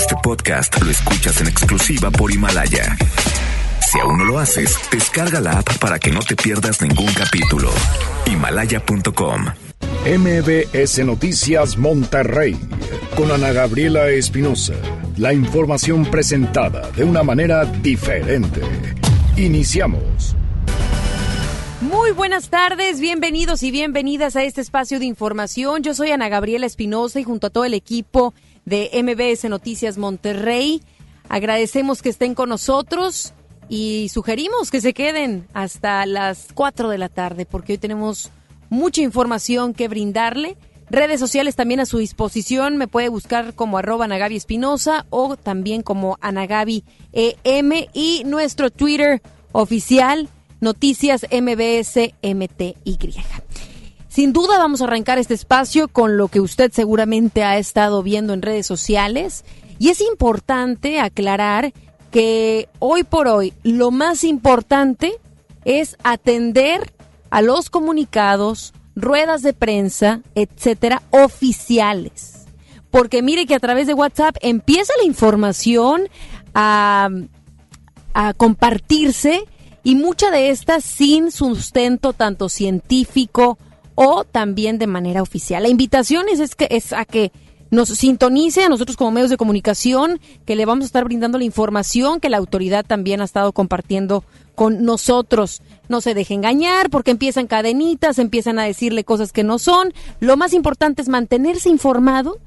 Este podcast lo escuchas en exclusiva por Himalaya. Si aún no lo haces, descarga la app para que no te pierdas ningún capítulo. Himalaya.com. MBS Noticias Monterrey con Ana Gabriela Espinosa. La información presentada de una manera diferente. Iniciamos. Muy buenas tardes, bienvenidos y bienvenidas a este espacio de información. Yo soy Ana Gabriela Espinosa y junto a todo el equipo de MBS Noticias Monterrey, agradecemos que estén con nosotros y sugerimos que se queden hasta las 4 de la tarde porque hoy tenemos mucha información que brindarle. Redes sociales también a su disposición. Me puede buscar como arroba Anagabi Espinosa o también como Anagabi EM y nuestro Twitter oficial Noticias MBS MTY. Sin duda vamos a arrancar este espacio con lo que usted seguramente ha estado viendo en redes sociales y es importante aclarar que hoy por hoy lo más importante es atender a los comunicados, ruedas de prensa, etcétera, oficiales. Porque mire que a través de WhatsApp empieza la información a, a compartirse y mucha de estas sin sustento tanto científico o también de manera oficial. La invitación es, es, que, es a que nos sintonice a nosotros como medios de comunicación, que le vamos a estar brindando la información que la autoridad también ha estado compartiendo con nosotros. No se deje engañar porque empiezan cadenitas, empiezan a decirle cosas que no son. Lo más importante es mantenerse informado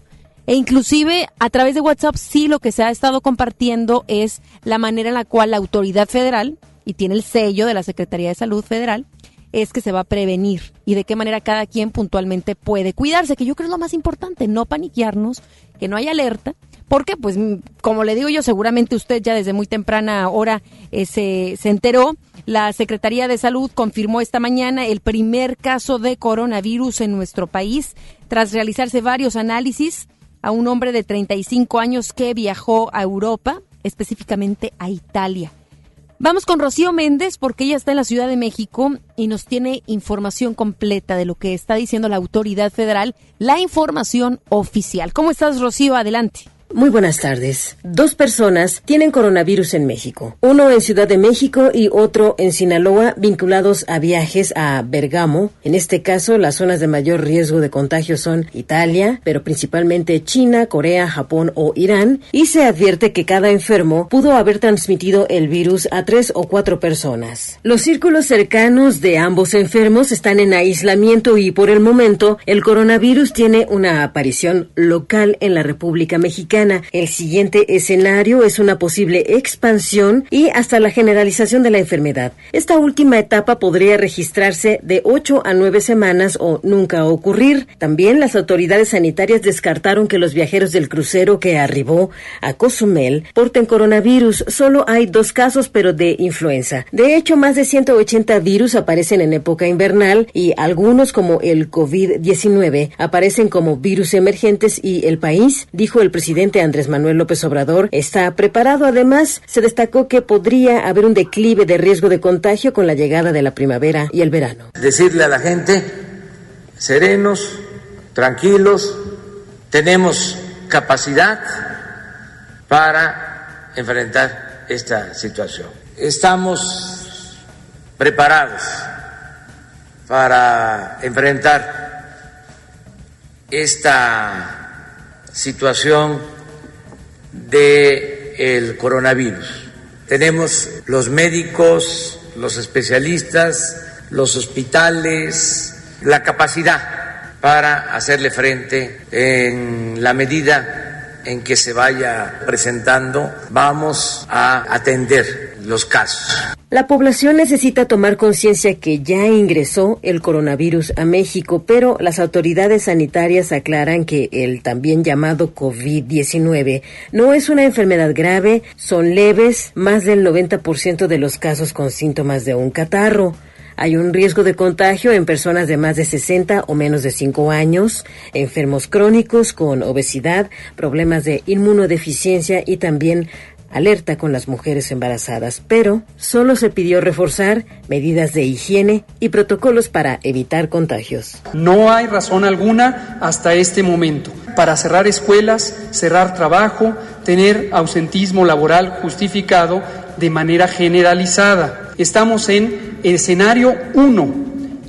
e inclusive a través de WhatsApp sí lo que se ha estado compartiendo es la manera en la cual la autoridad federal, y tiene el sello de la Secretaría de Salud Federal, es que se va a prevenir y de qué manera cada quien puntualmente puede cuidarse, que yo creo es lo más importante, no paniquearnos, que no haya alerta, porque pues como le digo yo, seguramente usted ya desde muy temprana hora eh, se, se enteró, la Secretaría de Salud confirmó esta mañana el primer caso de coronavirus en nuestro país, tras realizarse varios análisis a un hombre de 35 años que viajó a Europa, específicamente a Italia. Vamos con Rocío Méndez porque ella está en la Ciudad de México y nos tiene información completa de lo que está diciendo la autoridad federal, la información oficial. ¿Cómo estás, Rocío? Adelante. Muy buenas tardes. Dos personas tienen coronavirus en México. Uno en Ciudad de México y otro en Sinaloa, vinculados a viajes a Bergamo. En este caso, las zonas de mayor riesgo de contagio son Italia, pero principalmente China, Corea, Japón o Irán. Y se advierte que cada enfermo pudo haber transmitido el virus a tres o cuatro personas. Los círculos cercanos de ambos enfermos están en aislamiento y por el momento el coronavirus tiene una aparición local en la República Mexicana el siguiente escenario es una posible expansión y hasta la generalización de la enfermedad. Esta última etapa podría registrarse de 8 a 9 semanas o nunca ocurrir. También las autoridades sanitarias descartaron que los viajeros del crucero que arribó a Cozumel porten coronavirus. Solo hay dos casos, pero de influenza. De hecho, más de 180 virus aparecen en época invernal y algunos, como el COVID-19, aparecen como virus emergentes y el país, dijo el presidente Andrés Manuel López Obrador está preparado. Además, se destacó que podría haber un declive de riesgo de contagio con la llegada de la primavera y el verano. Decirle a la gente, serenos, tranquilos, tenemos capacidad para enfrentar esta situación. Estamos preparados para enfrentar esta situación del el coronavirus. Tenemos los médicos, los especialistas, los hospitales, la capacidad para hacerle frente en la medida en que se vaya presentando, vamos a atender los casos. La población necesita tomar conciencia que ya ingresó el coronavirus a México, pero las autoridades sanitarias aclaran que el también llamado COVID-19 no es una enfermedad grave, son leves, más del 90% de los casos con síntomas de un catarro. Hay un riesgo de contagio en personas de más de 60 o menos de 5 años, enfermos crónicos con obesidad, problemas de inmunodeficiencia y también alerta con las mujeres embarazadas, pero solo se pidió reforzar medidas de higiene y protocolos para evitar contagios. No hay razón alguna hasta este momento para cerrar escuelas, cerrar trabajo, tener ausentismo laboral justificado de manera generalizada. Estamos en escenario 1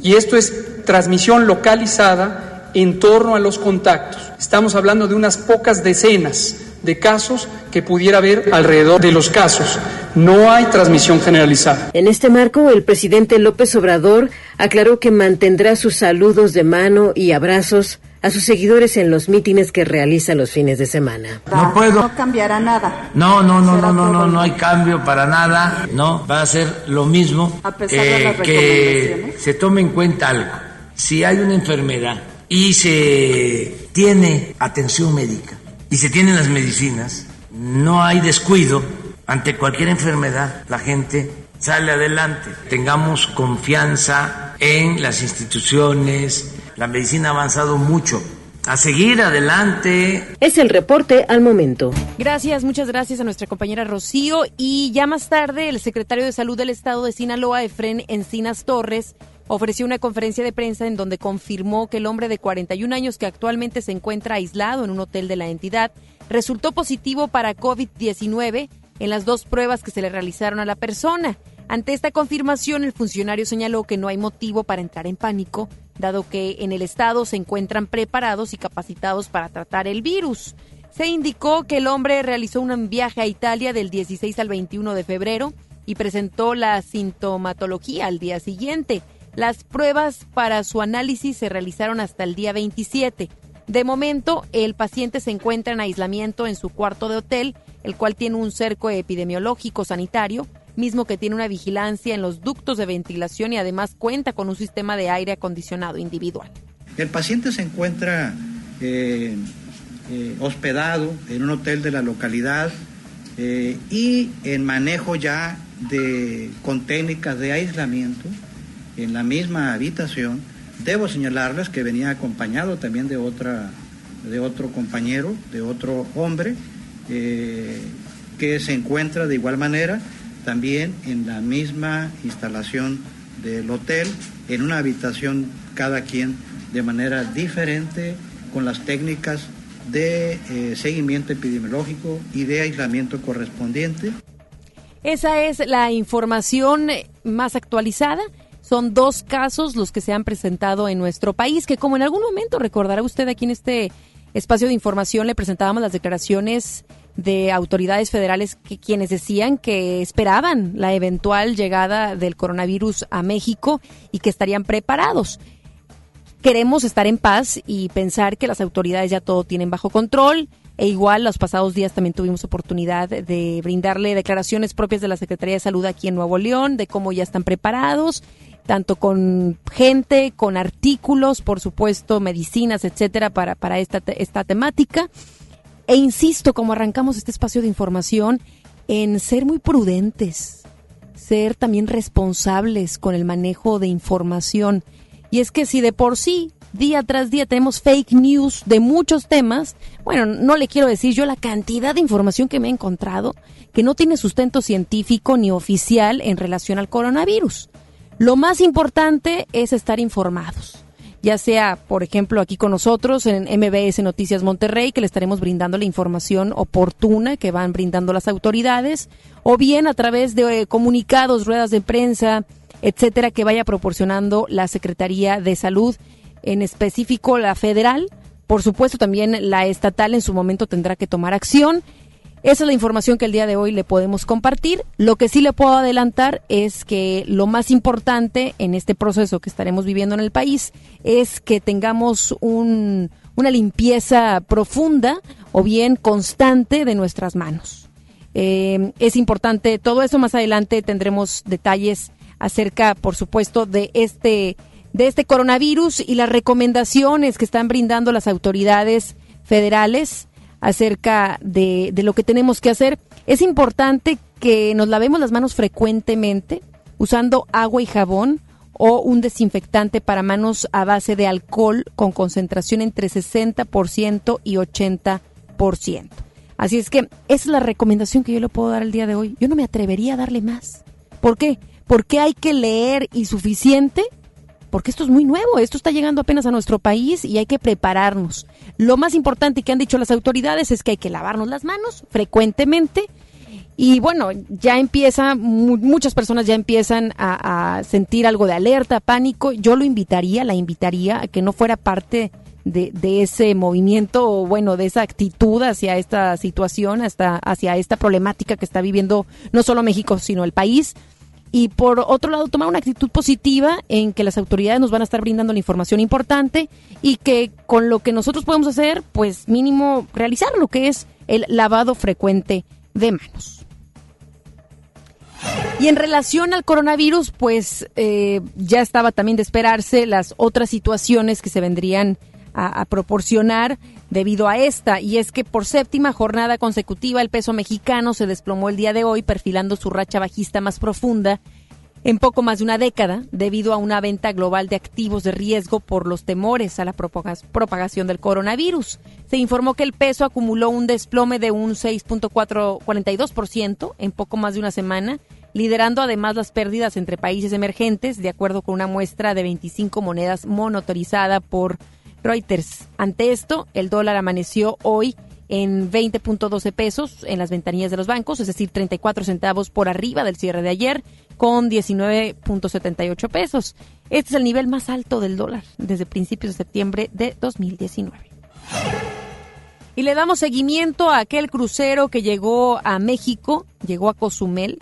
y esto es transmisión localizada en torno a los contactos. Estamos hablando de unas pocas decenas de casos que pudiera haber alrededor de los casos. No hay transmisión generalizada. En este marco, el presidente López Obrador aclaró que mantendrá sus saludos de mano y abrazos a sus seguidores en los mítines que realiza los fines de semana. No puedo. No cambiará nada. No, no, no, no, no, no, no hay cambio para nada. No, va a ser lo mismo. A pesar de las eh, que se tome en cuenta algo. Si hay una enfermedad y se tiene atención médica y se tienen las medicinas, no hay descuido ante cualquier enfermedad. La gente sale adelante. Tengamos confianza en las instituciones. La medicina ha avanzado mucho. A seguir adelante. Es el reporte al momento. Gracias, muchas gracias a nuestra compañera Rocío. Y ya más tarde, el secretario de Salud del Estado de Sinaloa, Efren Encinas Torres, ofreció una conferencia de prensa en donde confirmó que el hombre de 41 años que actualmente se encuentra aislado en un hotel de la entidad resultó positivo para COVID-19 en las dos pruebas que se le realizaron a la persona. Ante esta confirmación, el funcionario señaló que no hay motivo para entrar en pánico, dado que en el estado se encuentran preparados y capacitados para tratar el virus. Se indicó que el hombre realizó un viaje a Italia del 16 al 21 de febrero y presentó la sintomatología al día siguiente. Las pruebas para su análisis se realizaron hasta el día 27. De momento, el paciente se encuentra en aislamiento en su cuarto de hotel, el cual tiene un cerco epidemiológico sanitario, mismo que tiene una vigilancia en los ductos de ventilación y además cuenta con un sistema de aire acondicionado individual. El paciente se encuentra eh, eh, hospedado en un hotel de la localidad eh, y en manejo ya de, con técnicas de aislamiento en la misma habitación. Debo señalarles que venía acompañado también de, otra, de otro compañero, de otro hombre, eh, que se encuentra de igual manera también en la misma instalación del hotel, en una habitación cada quien de manera diferente, con las técnicas de eh, seguimiento epidemiológico y de aislamiento correspondiente. Esa es la información más actualizada. Son dos casos los que se han presentado en nuestro país, que como en algún momento recordará usted aquí en este espacio de información le presentábamos las declaraciones de autoridades federales que quienes decían que esperaban la eventual llegada del coronavirus a México y que estarían preparados. Queremos estar en paz y pensar que las autoridades ya todo tienen bajo control. E igual los pasados días también tuvimos oportunidad de brindarle declaraciones propias de la Secretaría de Salud aquí en Nuevo León, de cómo ya están preparados tanto con gente, con artículos, por supuesto, medicinas, etcétera, para, para esta, esta temática. E insisto, como arrancamos este espacio de información, en ser muy prudentes, ser también responsables con el manejo de información. Y es que si de por sí, día tras día, tenemos fake news de muchos temas, bueno, no le quiero decir yo la cantidad de información que me he encontrado que no tiene sustento científico ni oficial en relación al coronavirus. Lo más importante es estar informados ya sea, por ejemplo, aquí con nosotros en MBS Noticias Monterrey, que le estaremos brindando la información oportuna que van brindando las autoridades, o bien a través de eh, comunicados, ruedas de prensa, etcétera, que vaya proporcionando la Secretaría de Salud, en específico la federal. Por supuesto, también la estatal en su momento tendrá que tomar acción esa es la información que el día de hoy le podemos compartir. Lo que sí le puedo adelantar es que lo más importante en este proceso que estaremos viviendo en el país es que tengamos un, una limpieza profunda o bien constante de nuestras manos. Eh, es importante todo eso. Más adelante tendremos detalles acerca, por supuesto, de este de este coronavirus y las recomendaciones que están brindando las autoridades federales acerca de, de lo que tenemos que hacer. Es importante que nos lavemos las manos frecuentemente usando agua y jabón o un desinfectante para manos a base de alcohol con concentración entre 60% y 80%. Así es que esa es la recomendación que yo le puedo dar el día de hoy. Yo no me atrevería a darle más. ¿Por qué? Porque hay que leer y suficiente porque esto es muy nuevo, esto está llegando apenas a nuestro país y hay que prepararnos. Lo más importante que han dicho las autoridades es que hay que lavarnos las manos frecuentemente. Y bueno, ya empieza, muchas personas ya empiezan a, sentir algo de alerta, pánico. Yo lo invitaría, la invitaría a que no fuera parte de, de, ese movimiento o bueno, de esa actitud hacia esta situación, hasta hacia esta problemática que está viviendo no solo México, sino el país. Y por otro lado, tomar una actitud positiva en que las autoridades nos van a estar brindando la información importante y que con lo que nosotros podemos hacer, pues mínimo realizar lo que es el lavado frecuente de manos. Y en relación al coronavirus, pues eh, ya estaba también de esperarse las otras situaciones que se vendrían a, proporcionar debido a esta. Y es que por séptima jornada consecutiva el peso mexicano se desplomó el día de hoy, perfilando su racha bajista más profunda en poco más de una década, debido a una venta global de activos de riesgo por los temores a la propagación del coronavirus. Se informó que el peso acumuló un desplome de un 6.42% en poco más de una semana, liderando además las pérdidas entre países emergentes, de acuerdo con una muestra de 25 monedas monotorizada por Reuters. Ante esto, el dólar amaneció hoy en 20.12 pesos en las ventanillas de los bancos, es decir, 34 centavos por arriba del cierre de ayer, con 19.78 pesos. Este es el nivel más alto del dólar desde principios de septiembre de 2019. Y le damos seguimiento a aquel crucero que llegó a México, llegó a Cozumel,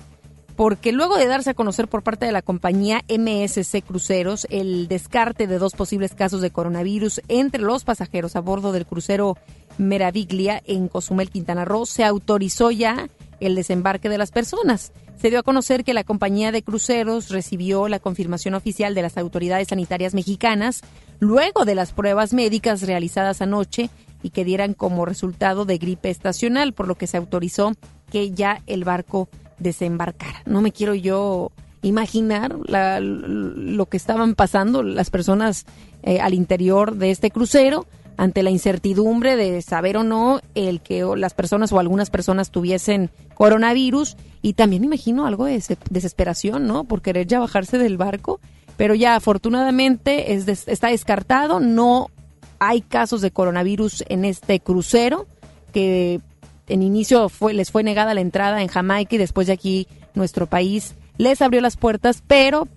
porque luego de darse a conocer por parte de la compañía MSC Cruceros el descarte de dos posibles casos de coronavirus entre los pasajeros a bordo del crucero Meraviglia en Cozumel, Quintana Roo, se autorizó ya el desembarque de las personas. Se dio a conocer que la compañía de cruceros recibió la confirmación oficial de las autoridades sanitarias mexicanas luego de las pruebas médicas realizadas anoche y que dieran como resultado de gripe estacional, por lo que se autorizó que ya el barco desembarcar. No me quiero yo imaginar lo que estaban pasando las personas eh, al interior de este crucero ante la incertidumbre de saber o no el que las personas o algunas personas tuviesen coronavirus y también me imagino algo de desesperación, ¿no? Por querer ya bajarse del barco, pero ya afortunadamente es está descartado, no hay casos de coronavirus en este crucero que en inicio fue, les fue negada la entrada en Jamaica y después de aquí nuestro país les abrió las puertas, pero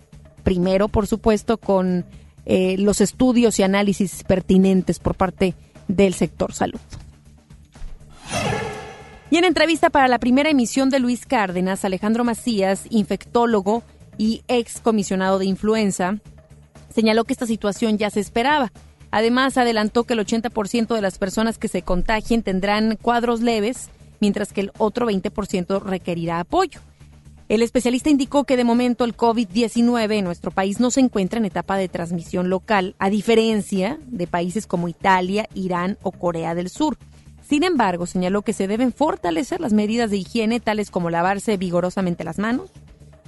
primero, por supuesto, con eh, los estudios y análisis pertinentes por parte del sector salud. Y en entrevista para la primera emisión de Luis Cárdenas, Alejandro Macías, infectólogo y ex comisionado de influenza, señaló que esta situación ya se esperaba Además, adelantó que el 80% de las personas que se contagien tendrán cuadros leves, mientras que el otro 20% requerirá apoyo. El especialista indicó que de momento el COVID-19 en nuestro país no se encuentra en etapa de transmisión local, a diferencia de países como Italia, Irán o Corea del Sur. Sin embargo, señaló que se deben fortalecer las medidas de higiene, tales como lavarse vigorosamente las manos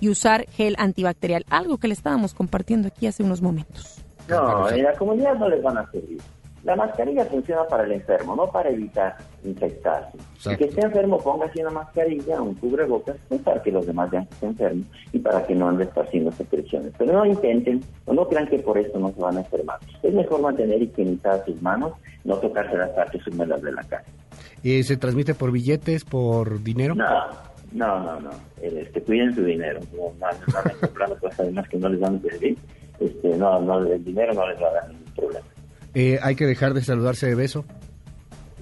y usar gel antibacterial, algo que le estábamos compartiendo aquí hace unos momentos. No, en la comunidad no les van a servir. La mascarilla funciona para el enfermo, no para evitar infectarse. El que esté enfermo, póngase una mascarilla, un cubrebocas, pues para que los demás vean que está enfermo y para que no ande esparciendo secreciones. Pero no intenten o no crean que por eso no se van a enfermar. Es mejor mantener higienizadas sus manos, no tocarse las partes húmedas de la cara. ¿Y se transmite por billetes, por dinero? No, no, no, no. Este, cuiden su dinero. No, no, no, no, cosas además que no les van a servir este, no, no, el dinero no les va a dar ningún problema. Eh, ¿Hay que dejar de saludarse de beso?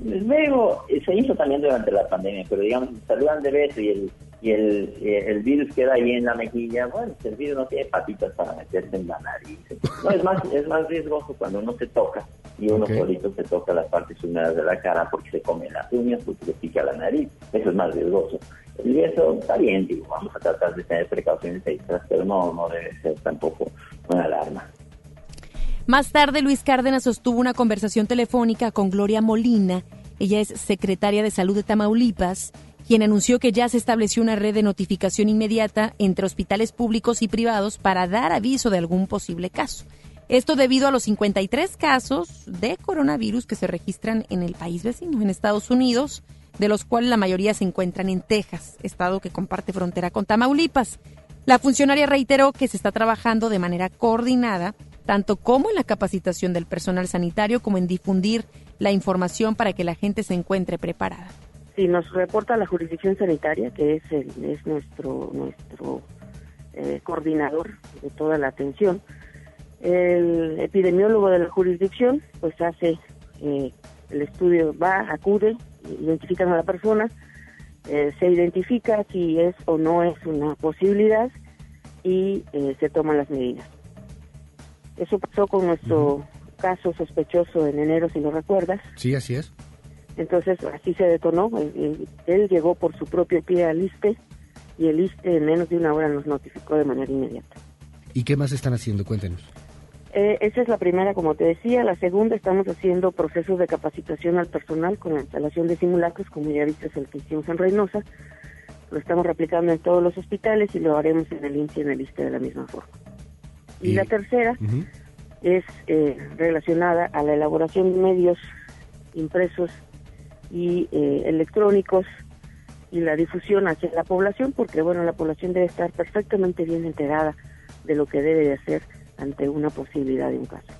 Luego, eh, se hizo también durante la pandemia, pero digamos, saludan de beso y el y el, eh, el virus queda ahí en la mejilla, bueno, el virus no tiene patitas para meterse en la nariz. No, es más, es más riesgoso cuando uno se toca y uno solito se toca las partes húmedas de la cara porque se come las uñas, porque se pica la nariz. Eso es más riesgoso. Y eso está bien, digo, vamos a tratar de tener precauciones extras, pero no, no debe ser tampoco una alarma. Más tarde, Luis Cárdenas sostuvo una conversación telefónica con Gloria Molina. Ella es secretaria de Salud de Tamaulipas quien anunció que ya se estableció una red de notificación inmediata entre hospitales públicos y privados para dar aviso de algún posible caso. Esto debido a los 53 casos de coronavirus que se registran en el país vecino, en Estados Unidos, de los cuales la mayoría se encuentran en Texas, estado que comparte frontera con Tamaulipas. La funcionaria reiteró que se está trabajando de manera coordinada tanto como en la capacitación del personal sanitario como en difundir la información para que la gente se encuentre preparada. Sí, nos reporta la jurisdicción sanitaria, que es, es nuestro, nuestro eh, coordinador de toda la atención. El epidemiólogo de la jurisdicción pues hace eh, el estudio, va, acude, identifican a la persona, eh, se identifica si es o no es una posibilidad y se toman las medidas. Eso pasó con nuestro caso sospechoso en enero, si lo recuerdas. Sí, así es. Entonces así se detonó. Él llegó por su propio pie al ISPE y el ISPE en menos de una hora nos notificó de manera inmediata. ¿Y qué más están haciendo? Cuéntenos. Eh, esa es la primera, como te decía. La segunda, estamos haciendo procesos de capacitación al personal con la instalación de simulacros, como ya viste, es el que hicimos en Reynosa. Lo estamos replicando en todos los hospitales y lo haremos en el INSI y en el ISPE de la misma forma. Y, la tercera es eh, relacionada a la elaboración de medios impresos y eh, electrónicos y la difusión hacia la población, porque bueno, la población debe estar perfectamente bien enterada de lo que debe de hacer ante una posibilidad de un caso.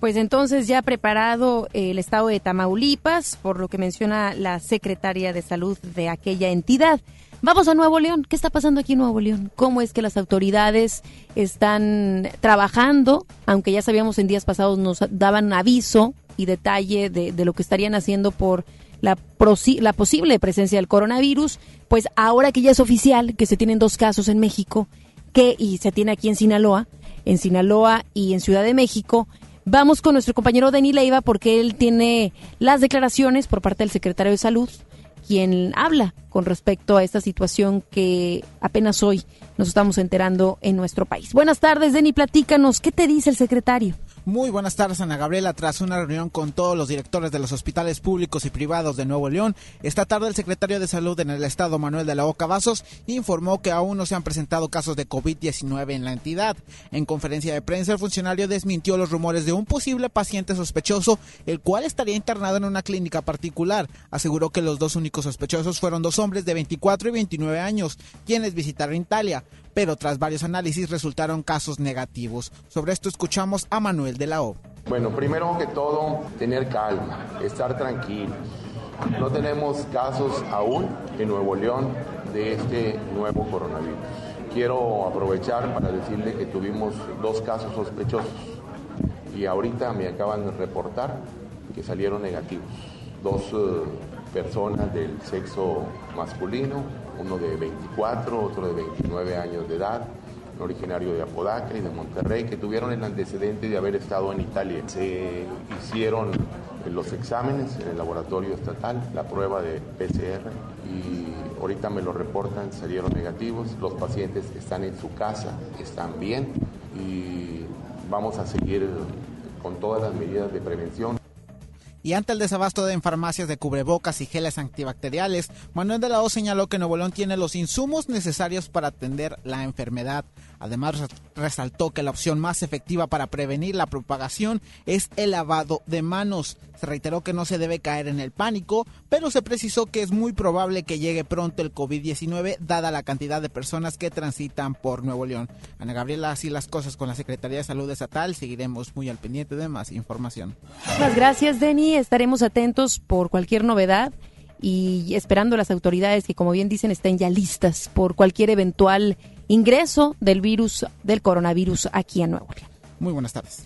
Pues entonces ya preparado el estado de Tamaulipas, por lo que menciona la secretaria de salud de aquella entidad. Vamos a Nuevo León. ¿Qué está pasando aquí en Nuevo León? ¿Cómo es que las autoridades están trabajando? Aunque ya sabíamos en días pasados nos daban aviso y detalle de, de lo que estarían haciendo por la, la posible presencia del coronavirus, pues ahora que ya es oficial que se tienen dos casos en México, que y se tiene aquí en Sinaloa, en Sinaloa y en Ciudad de México, vamos con nuestro compañero Denis Leiva porque él tiene las declaraciones por parte del secretario de Salud quien habla con respecto a esta situación que apenas hoy nos estamos enterando en nuestro país. Buenas tardes, Denny, platícanos, ¿qué te dice el secretario? Muy buenas tardes, Ana Gabriela. Tras una reunión con todos los directores de los hospitales públicos y privados de Nuevo León, esta tarde el secretario de Salud en el estado, Manuel de la Oca Vasos, informó que aún no se han presentado casos de COVID-19 en la entidad. En conferencia de prensa, el funcionario desmintió los rumores de un posible paciente sospechoso, el cual estaría internado en una clínica particular. Aseguró que los dos únicos sospechosos fueron dos hombres de 24 y 29 años, quienes visitaron Italia pero tras varios análisis resultaron casos negativos. Sobre esto escuchamos a Manuel de la O. Bueno, primero que todo, tener calma, estar tranquilos. No tenemos casos aún en Nuevo León de este nuevo coronavirus. Quiero aprovechar para decirle que tuvimos dos casos sospechosos y ahorita me acaban de reportar que salieron negativos. Dos eh, personas del sexo masculino uno de 24, otro de 29 años de edad, originario de Apodaca y de Monterrey, que tuvieron el antecedente de haber estado en Italia. Se hicieron los exámenes en el laboratorio estatal, la prueba de PCR y ahorita me lo reportan, salieron negativos. Los pacientes están en su casa, están bien y vamos a seguir con todas las medidas de prevención. Y ante el desabasto en farmacias de cubrebocas y geles antibacteriales, Manuel de la O señaló que Nuevo León tiene los insumos necesarios para atender la enfermedad. Además, resaltó que la opción más efectiva para prevenir la propagación es el lavado de manos. Se reiteró que no se debe caer en el pánico, pero se precisó que es muy probable que llegue pronto el COVID-19, dada la cantidad de personas que transitan por Nuevo León. Ana Gabriela, así las cosas con la Secretaría de Salud Estatal. Seguiremos muy al pendiente de más información. Muchas gracias, Denny. Estaremos atentos por cualquier novedad y esperando las autoridades que, como bien dicen, estén ya listas por cualquier eventual ingreso del virus, del coronavirus aquí en Nuevo León. Muy buenas tardes.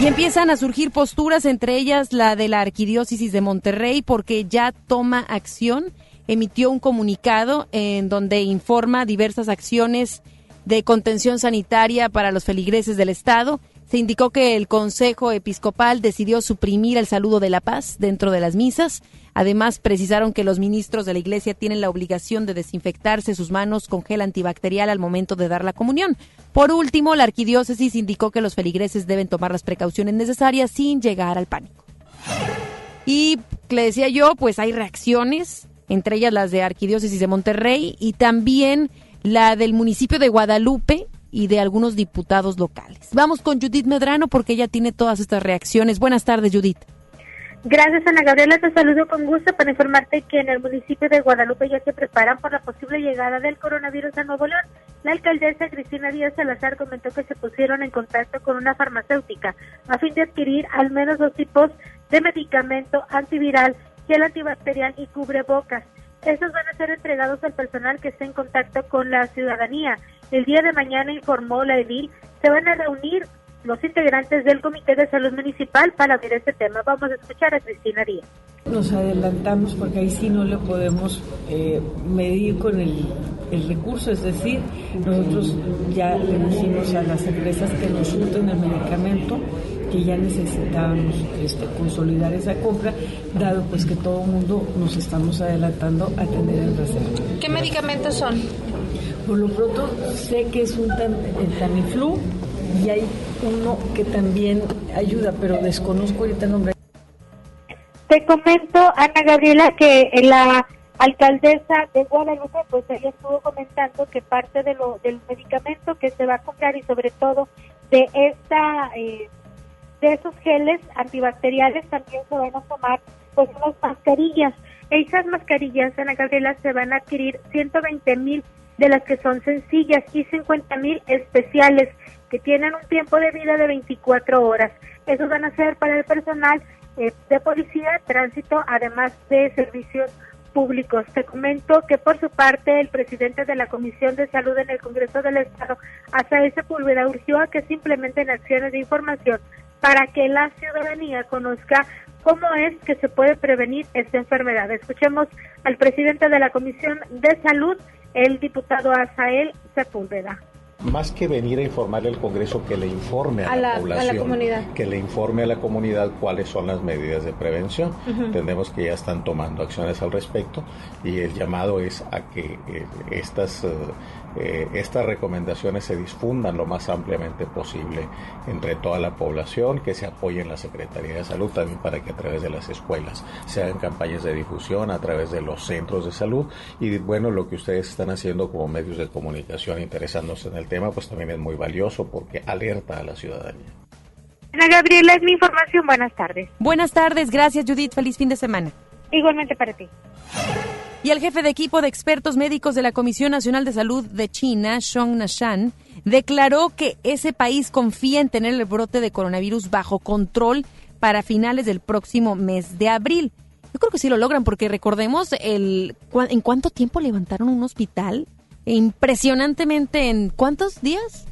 Y empiezan a surgir posturas, entre ellas la de la Arquidiócesis de Monterrey, porque ya toma acción, emitió un comunicado en donde informa diversas acciones de contención sanitaria para los feligreses del Estado se indicó que el Consejo Episcopal decidió suprimir el saludo de la paz dentro de las misas. Además, precisaron que los ministros de la Iglesia tienen la obligación de desinfectarse sus manos con gel antibacterial al momento de dar la comunión. Por último, la arquidiócesis indicó que los feligreses deben tomar las precauciones necesarias sin llegar al pánico. Y le decía yo, pues hay reacciones, entre ellas las de Arquidiócesis de Monterrey y también la del municipio de Guadalupe, y de algunos diputados locales. Vamos con Judith Medrano porque ella tiene todas estas reacciones. Buenas tardes, Judith. Gracias, Ana Gabriela. Te saludo con gusto para informarte que en el municipio de Guadalupe ya se preparan por la posible llegada del coronavirus a Nuevo León. La alcaldesa Cristina Díaz Salazar comentó que se pusieron en contacto con una farmacéutica a fin de adquirir al menos dos tipos de medicamento antiviral, gel antibacterial y cubrebocas. Estos van a ser entregados al personal que esté en contacto con la ciudadanía. El día de mañana, informó la edil, se van a reunir los integrantes del Comité de Salud Municipal para ver este tema. Vamos a escuchar a Cristina Díaz. Nos adelantamos porque ahí sí no le podemos eh, medir con el, el, recurso, es decir, nosotros ya le decimos a las empresas que nos surten el medicamento que ya necesitábamos este, consolidar esa compra, dado pues que todo el mundo nos estamos adelantando a tener el reserva. ¿Qué medicamentos son? Por lo pronto sé que es un el Tamiflu y hay uno que también ayuda, pero desconozco ahorita el nombre. Te comento, Ana Gabriela, que la alcaldesa de Guadalupe, pues ella estuvo comentando que parte de lo del medicamento que se va a comprar y sobre todo de esta eh, de esos geles antibacteriales también se van a tomar pues unas mascarillas. Esas mascarillas, Ana Gabriela, se van a adquirir 120 mil de las que son sencillas y 50 mil especiales que tienen un tiempo de vida de 24 horas. Esos van a ser para el personal eh, de policía, tránsito, además de servicios públicos. Te comento que por su parte el presidente de la Comisión de Salud en el Congreso del Estado, Asael Sepúlveda, urgió a que se implementen acciones de información para que la ciudadanía conozca cómo es que se puede prevenir esta enfermedad. Escuchemos al presidente de la Comisión de Salud, el diputado Asael Sepúlveda más que venir a informarle al Congreso, que le informe a, la, población, que le informe a la comunidad cuáles son las medidas de prevención. Entendemos que ya están tomando acciones al respecto y el llamado es a que eh, estas, eh, estas recomendaciones se difundan lo más ampliamente posible entre toda la población, que se apoye en la Secretaría de Salud también para que a través de las escuelas se hagan campañas de difusión, a través de los centros de salud y bueno, lo que ustedes están haciendo como medios de comunicación interesándose en el tema, pues también es muy valioso porque alerta a la ciudadanía. Ana Gabriela, es mi información. Buenas tardes. Buenas tardes. Gracias, Judith. Feliz fin de semana. Igualmente para ti. Y el jefe de equipo de expertos médicos de la Comisión Nacional de Salud de China, Shong Nashan, declaró que ese país confía en tener el brote de coronavirus bajo control para finales del próximo mes de abril. Yo creo que sí lo logran porque recordemos el en cuánto tiempo levantaron un hospital impresionantemente en ¿cuántos días?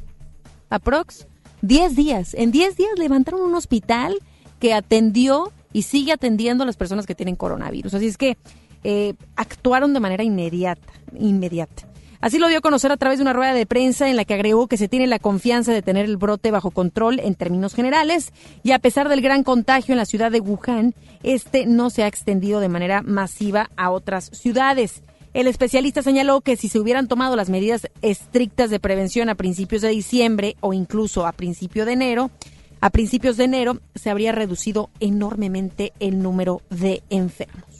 Aprox. 10 días. En 10 días levantaron un hospital que atendió y sigue atendiendo a las personas que tienen coronavirus. Así es que eh, actuaron de manera inmediata, inmediata. Así lo dio a conocer a través de una rueda de prensa en la que agregó que se tiene la confianza de tener el brote bajo control en términos generales y a pesar del gran contagio en la ciudad de Wuhan, este no se ha extendido de manera masiva a otras ciudades. El especialista señaló que si se hubieran tomado las medidas estrictas de prevención a principios de diciembre o incluso a principio de enero, a principios de enero se habría reducido enormemente el número de enfermos.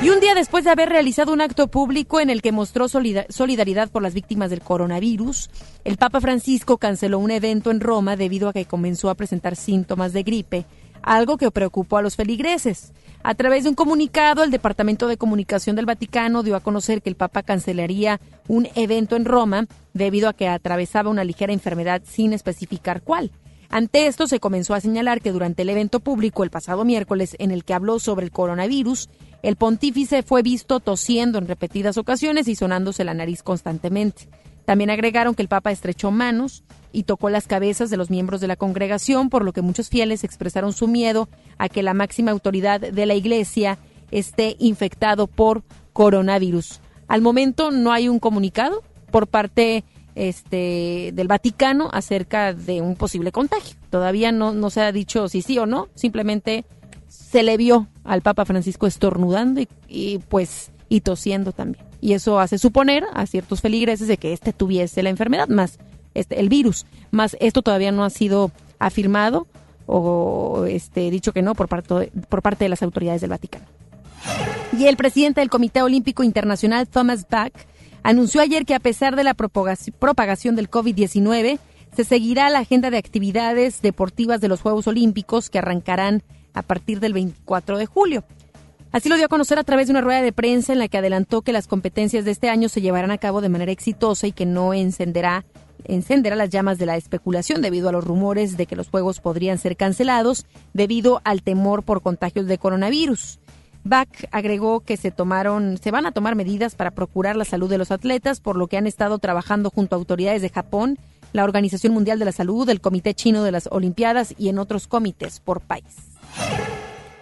Y un día después de haber realizado un acto público en el que mostró solidaridad por las víctimas del coronavirus, el Papa Francisco canceló un evento en Roma debido a que comenzó a presentar síntomas de gripe algo que preocupó a los feligreses. A través de un comunicado, el Departamento de Comunicación del Vaticano dio a conocer que el Papa cancelaría un evento en Roma debido a que atravesaba una ligera enfermedad sin especificar cuál. Ante esto se comenzó a señalar que durante el evento público el pasado miércoles en el que habló sobre el coronavirus, el pontífice fue visto tosiendo en repetidas ocasiones y sonándose la nariz constantemente. También agregaron que el Papa estrechó manos y tocó las cabezas de los miembros de la congregación, por lo que muchos fieles expresaron su miedo a que la máxima autoridad de la Iglesia esté infectado por coronavirus. Al momento no hay un comunicado por parte este, del Vaticano acerca de un posible contagio. Todavía no, no se ha dicho si sí o no, simplemente se le vio al Papa Francisco estornudando y, y pues y tosiendo también y eso hace suponer a ciertos feligreses de que éste tuviese la enfermedad, más este, el virus, más esto todavía no ha sido afirmado o este, dicho que no por parte, por parte de las autoridades del Vaticano. Y el presidente del Comité Olímpico Internacional, Thomas Bach, anunció ayer que a pesar de la propagación del COVID-19, Se seguirá la agenda de actividades deportivas de los Juegos Olímpicos que arrancarán a partir del 24 de julio. Así lo dio a conocer a través de una rueda de prensa en la que adelantó que las competencias de este año se llevarán a cabo de manera exitosa y que no encenderá encenderá las llamas de la especulación debido a los rumores de que los juegos podrían ser cancelados debido al temor por contagios de coronavirus. Bach agregó que se tomaron, se van a tomar medidas para procurar la salud de los atletas, por lo que han estado trabajando junto a autoridades de Japón, la Organización Mundial de la Salud, el Comité Chino de las Olimpiadas y en otros comités por país.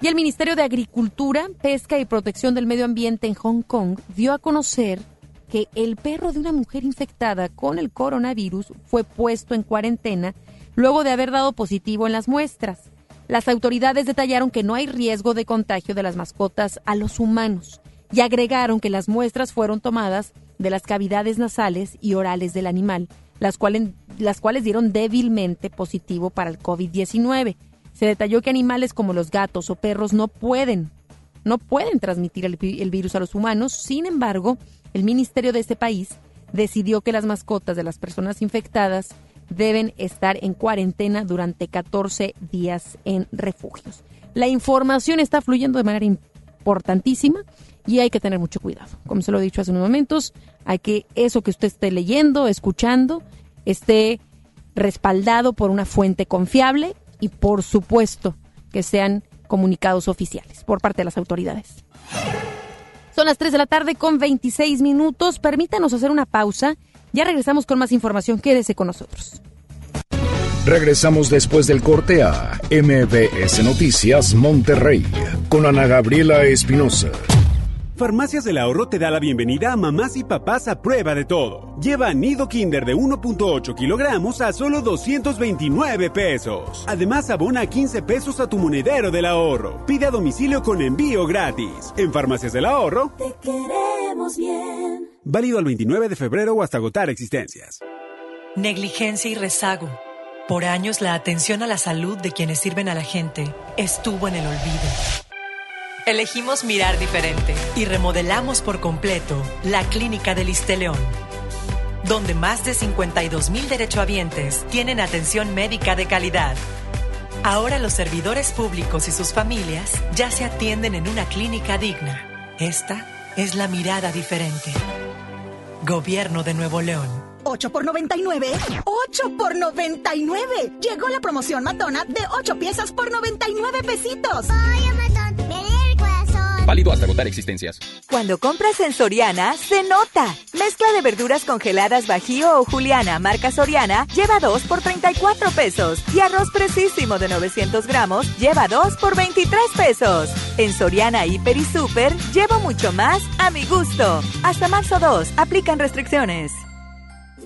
Y el Ministerio de Agricultura, Pesca y Protección del Medio Ambiente en Hong Kong dio a conocer que el perro de una mujer infectada con el coronavirus fue puesto en cuarentena luego de haber dado positivo en las muestras. Las autoridades detallaron que no hay riesgo de contagio de las mascotas a los humanos y agregaron que las muestras fueron tomadas de las cavidades nasales y orales del animal, las cuales, dieron débilmente positivo para el COVID-19. Se detalló que animales como los gatos o perros no pueden, no pueden transmitir el, virus a los humanos, sin embargo, el ministerio de este país decidió que las mascotas de las personas infectadas deben estar en cuarentena durante 14 días en refugios. La información está fluyendo de manera importantísima y hay que tener mucho cuidado. Como se lo he dicho hace unos momentos, hay que eso que usted esté leyendo, escuchando, esté respaldado por una fuente confiable y por supuesto que sean comunicados oficiales por parte de las autoridades. Son las 3 de la tarde con 26 minutos. Permítanos hacer una pausa. Ya regresamos con más información. Quédese con nosotros. Regresamos después del corte a MBS Noticias Monterrey con Ana Gabriela Espinosa. Farmacias del Ahorro te da la bienvenida a mamás y papás a prueba de todo. Lleva nido Kinder de 1.8 kilogramos a solo 229 pesos. Además, abona 15 pesos a tu monedero del ahorro. Pide a domicilio con envío gratis. En Farmacias del Ahorro, te queremos bien. Válido al 29 de febrero o hasta agotar existencias. Negligencia y rezago. Por años, la atención a la salud de quienes sirven a la gente estuvo en el olvido. Elegimos mirar diferente y remodelamos por completo la Clínica del León, donde más de 52 mil derechohabientes tienen atención médica de calidad. Ahora los servidores públicos y sus familias ya se atienden en una clínica digna. Esta es la mirada diferente. Gobierno de Nuevo León. 8 por 99. 8 por 99. Llegó la promoción matona de 8 piezas por 99 pesitos. Ay, matón, Válido hasta agotar existencias. Cuando compras en Soriana, se nota. Mezcla de verduras congeladas Bajío o Juliana, marca Soriana, lleva 2 por 34 pesos. Y arroz precisísimo de 900 gramos, lleva 2 por 23 pesos. En Soriana, Hiper y Super, llevo mucho más a mi gusto. Hasta marzo 2, aplican restricciones.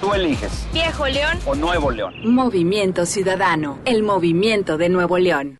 Tú eliges. Viejo León o Nuevo León. Movimiento Ciudadano, el movimiento de Nuevo León.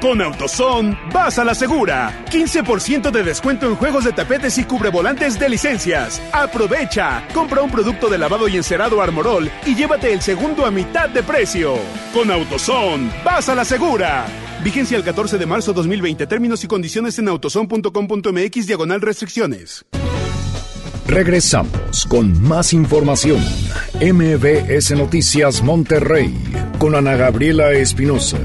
Con AutoZone, vas a la segura. 15% de descuento en juegos de tapetes y cubrevolantes de licencias. Aprovecha. Compra un producto de lavado y encerado Armorol y llévate el segundo a mitad de precio. Con AutoZone, vas a la segura. Vigencia el 14 de marzo 2020. Términos y condiciones en autozone.com.mx diagonal restricciones. Regresamos con más información. MBS Noticias Monterrey con Ana Gabriela Espinosa.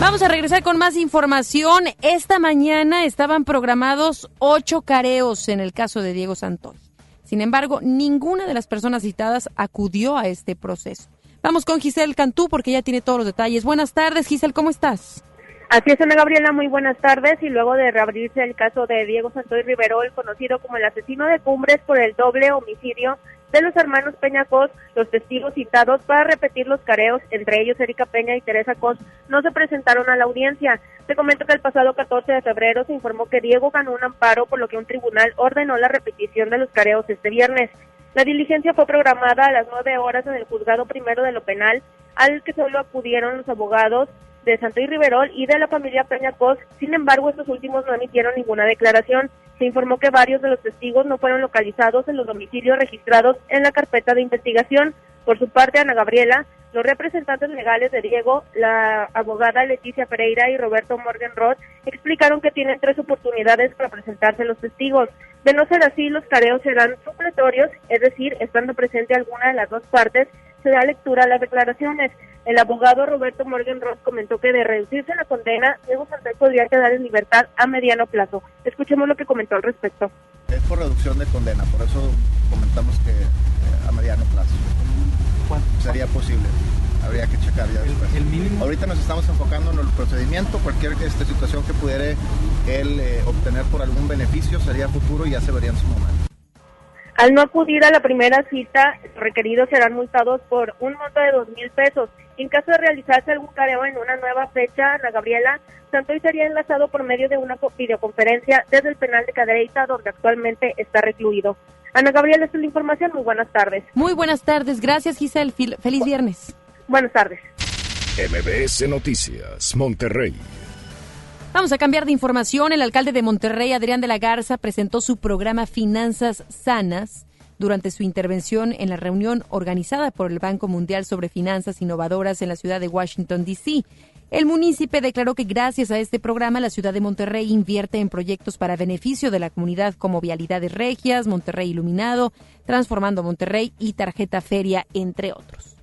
Vamos a regresar con más información. Esta mañana estaban programados ocho careos en el caso de Diego Santoy. Sin embargo, ninguna de las personas citadas acudió a este proceso. Vamos con Giselle Cantú porque ya tiene todos los detalles. Buenas tardes, Giselle, ¿cómo estás? Así es, Ana Gabriela, muy buenas tardes. Y luego de reabrirse el caso de Diego Santoy Riverol, conocido como el asesino de Cumbres por el doble homicidio de los hermanos Peña Cos, los testigos citados para repetir los careos, entre ellos Erika Peña y Teresa Cos, no se presentaron a la audiencia. Te comento que el pasado 14 de febrero se informó que Diego ganó un amparo, por lo que un tribunal ordenó la repetición de los careos este viernes. La diligencia fue programada a las nueve horas en el juzgado primero de lo penal, al que solo acudieron los abogados de Santoy Riverol y de la familia Peña Cos. Sin embargo, estos últimos no emitieron ninguna declaración. Se informó que varios de los testigos no fueron localizados en los domicilios registrados en la carpeta de investigación. Por su parte, Ana Gabriela, los representantes legales de Diego, la abogada Leticia Pereira y Roberto Morgan Roth explicaron que tienen tres oportunidades para presentarse los testigos. De no ser así, los careos serán supletorios, es decir, estando presente alguna de las dos partes, se da lectura a las declaraciones. El abogado Roberto Morgan Ross comentó que de reducirse la condena, Diego Santos podría quedar en libertad a mediano plazo. Escuchemos lo que comentó al respecto. Es por reducción de condena, por eso comentamos que eh, a mediano plazo. ¿Cuánto? Sería posible. Habría que checar ya después. ¿El, mínimo? Ahorita nos estamos enfocando en el procedimiento, cualquier este, situación que pudiera él eh, obtener por algún beneficio sería futuro y ya se vería en su momento. Al no acudir a la primera cita, los requeridos serán multados por un monto de dos mil pesos. En caso de realizarse algún careo en una nueva fecha, Ana Gabriela, Santoy sería enlazado por medio de una videoconferencia desde el penal de Cadereyta, donde actualmente está recluido. Ana Gabriela, esta es la información. Muy buenas tardes. Muy buenas tardes. Gracias, Giselle. Feliz viernes. Buenas tardes. MBS Noticias, Monterrey. Vamos a cambiar de información. El alcalde de Monterrey, Adrián de la Garza, presentó su programa Finanzas Sanas durante su intervención en la reunión organizada por el Banco Mundial sobre Finanzas Innovadoras en la ciudad de Washington, D.C. El municipio declaró que gracias a este programa la ciudad de Monterrey invierte en proyectos para beneficio de la comunidad como Vialidades Regias, Monterrey Iluminado, Transformando Monterrey y Tarjeta Feria, entre otros.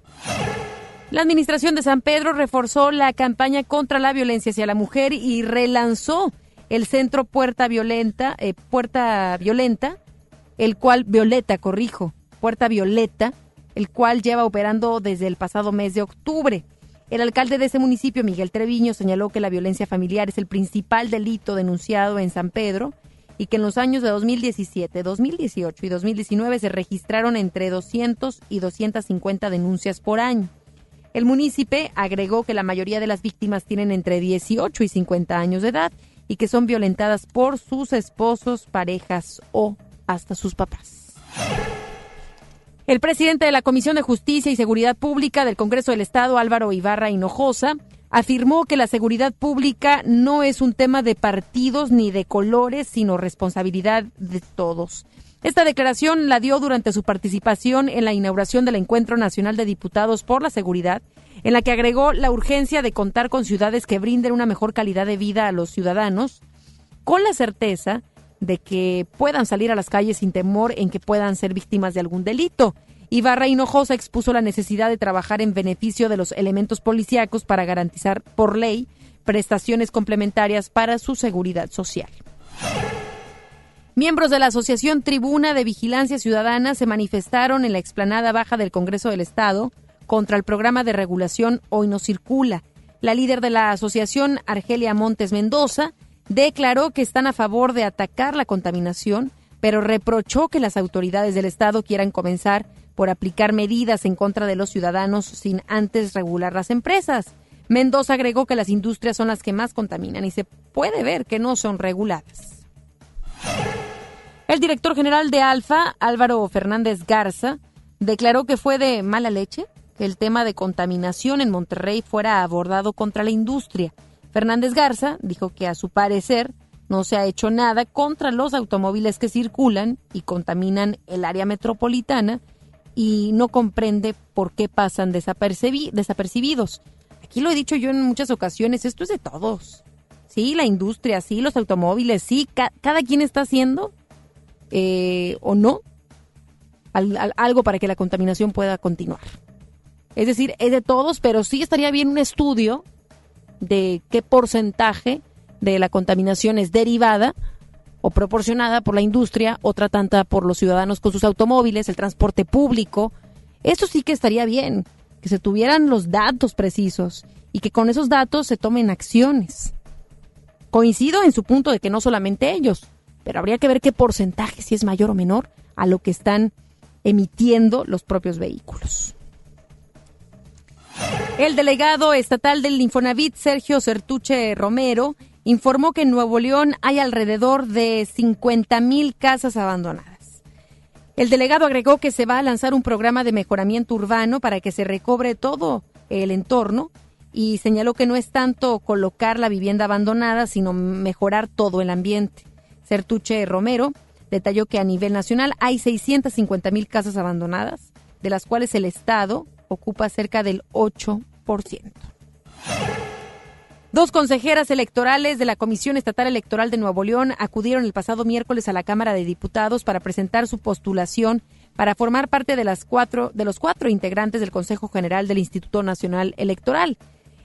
La administración de San Pedro reforzó la campaña contra la violencia hacia la mujer y relanzó el centro Puerta Violenta, eh, Puerta Violenta, el cual Violeta, corrijo, Puerta Violeta, el cual lleva operando desde el pasado mes de octubre. El alcalde de ese municipio, Miguel Treviño, señaló que la violencia familiar es el principal delito denunciado en San Pedro y que en los años de 2017, 2018 y 2019 se registraron entre 200 y 250 denuncias por año. El municipio agregó que la mayoría de las víctimas tienen entre 18 y 50 años de edad y que son violentadas por sus esposos, parejas o hasta sus papás. El presidente de la Comisión de Justicia y Seguridad Pública del Congreso del Estado, Álvaro Ibarra Hinojosa, afirmó que la seguridad pública no es un tema de partidos ni de colores, sino responsabilidad de todos. Esta declaración la dio durante su participación en la inauguración del Encuentro Nacional de Diputados por la Seguridad, en la que agregó la urgencia de contar con ciudades que brinden una mejor calidad de vida a los ciudadanos, con la certeza de que puedan salir a las calles sin temor en que puedan ser víctimas de algún delito. Ibarra Hinojosa expuso la necesidad de trabajar en beneficio de los elementos policíacos para garantizar por ley prestaciones complementarias para su seguridad social. Miembros de la Asociación Tribuna de Vigilancia Ciudadana se manifestaron en la explanada baja del Congreso del Estado contra el programa de regulación Hoy no circula. La líder de la asociación, Argelia Montes Mendoza, declaró que están a favor de atacar la contaminación, pero reprochó que las autoridades del Estado quieran comenzar por aplicar medidas en contra de los ciudadanos sin antes regular las empresas. Mendoza agregó que las industrias son las que más contaminan y se puede ver que no son reguladas. El director general de Alfa, Álvaro Fernández Garza, declaró que fue de mala leche que el tema de contaminación en Monterrey fuera abordado contra la industria. Fernández Garza dijo que a su parecer no se ha hecho nada contra los automóviles que circulan y contaminan el área metropolitana y no comprende por qué pasan desapercibidos. Aquí lo he dicho yo en muchas ocasiones, esto es de todos. Sí, la industria, sí, los automóviles, sí, cada quien está haciendo eh, o no algo para que la contaminación pueda continuar. Es decir, es de todos, pero sí estaría bien un estudio de qué porcentaje de la contaminación es derivada o proporcionada por la industria, otra tanta por los ciudadanos con sus automóviles, el transporte público. Esto sí que estaría bien, que se tuvieran los datos precisos y que con esos datos se tomen acciones. Coincido en su punto de que no solamente ellos, pero habría que ver qué porcentaje, si es mayor o menor, a lo que están emitiendo los propios vehículos. El delegado estatal del Infonavit, Sergio Certuche Romero, informó que en Nuevo León hay alrededor de 50 mil casas abandonadas. El delegado agregó que se va a lanzar un programa de mejoramiento urbano para que se recobre todo el entorno y señaló que no es tanto colocar la vivienda abandonada, sino mejorar todo el ambiente. Certuche Romero detalló que a nivel nacional hay 650 mil casas abandonadas, de las cuales el Estado ocupa cerca del 8%. Dos consejeras electorales de la Comisión Estatal Electoral de Nuevo León acudieron el pasado miércoles a la Cámara de Diputados para presentar su postulación para formar parte de, las cuatro, de los cuatro integrantes del Consejo General del Instituto Nacional Electoral.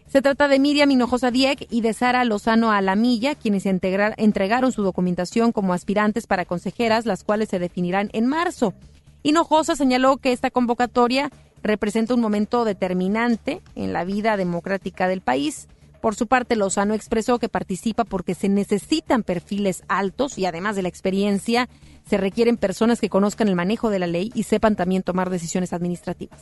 Se trata de Miriam Hinojosa Dieck y de Sara Lozano Alamilla, quienes entregaron su documentación como aspirantes para consejeras, las cuales se definirán en marzo. Hinojosa señaló que esta convocatoria representa un momento determinante en la vida democrática del país. Por su parte, Lozano expresó que participa porque se necesitan perfiles altos y además de la experiencia, se requieren personas que conozcan el manejo de la ley y sepan también tomar decisiones administrativas.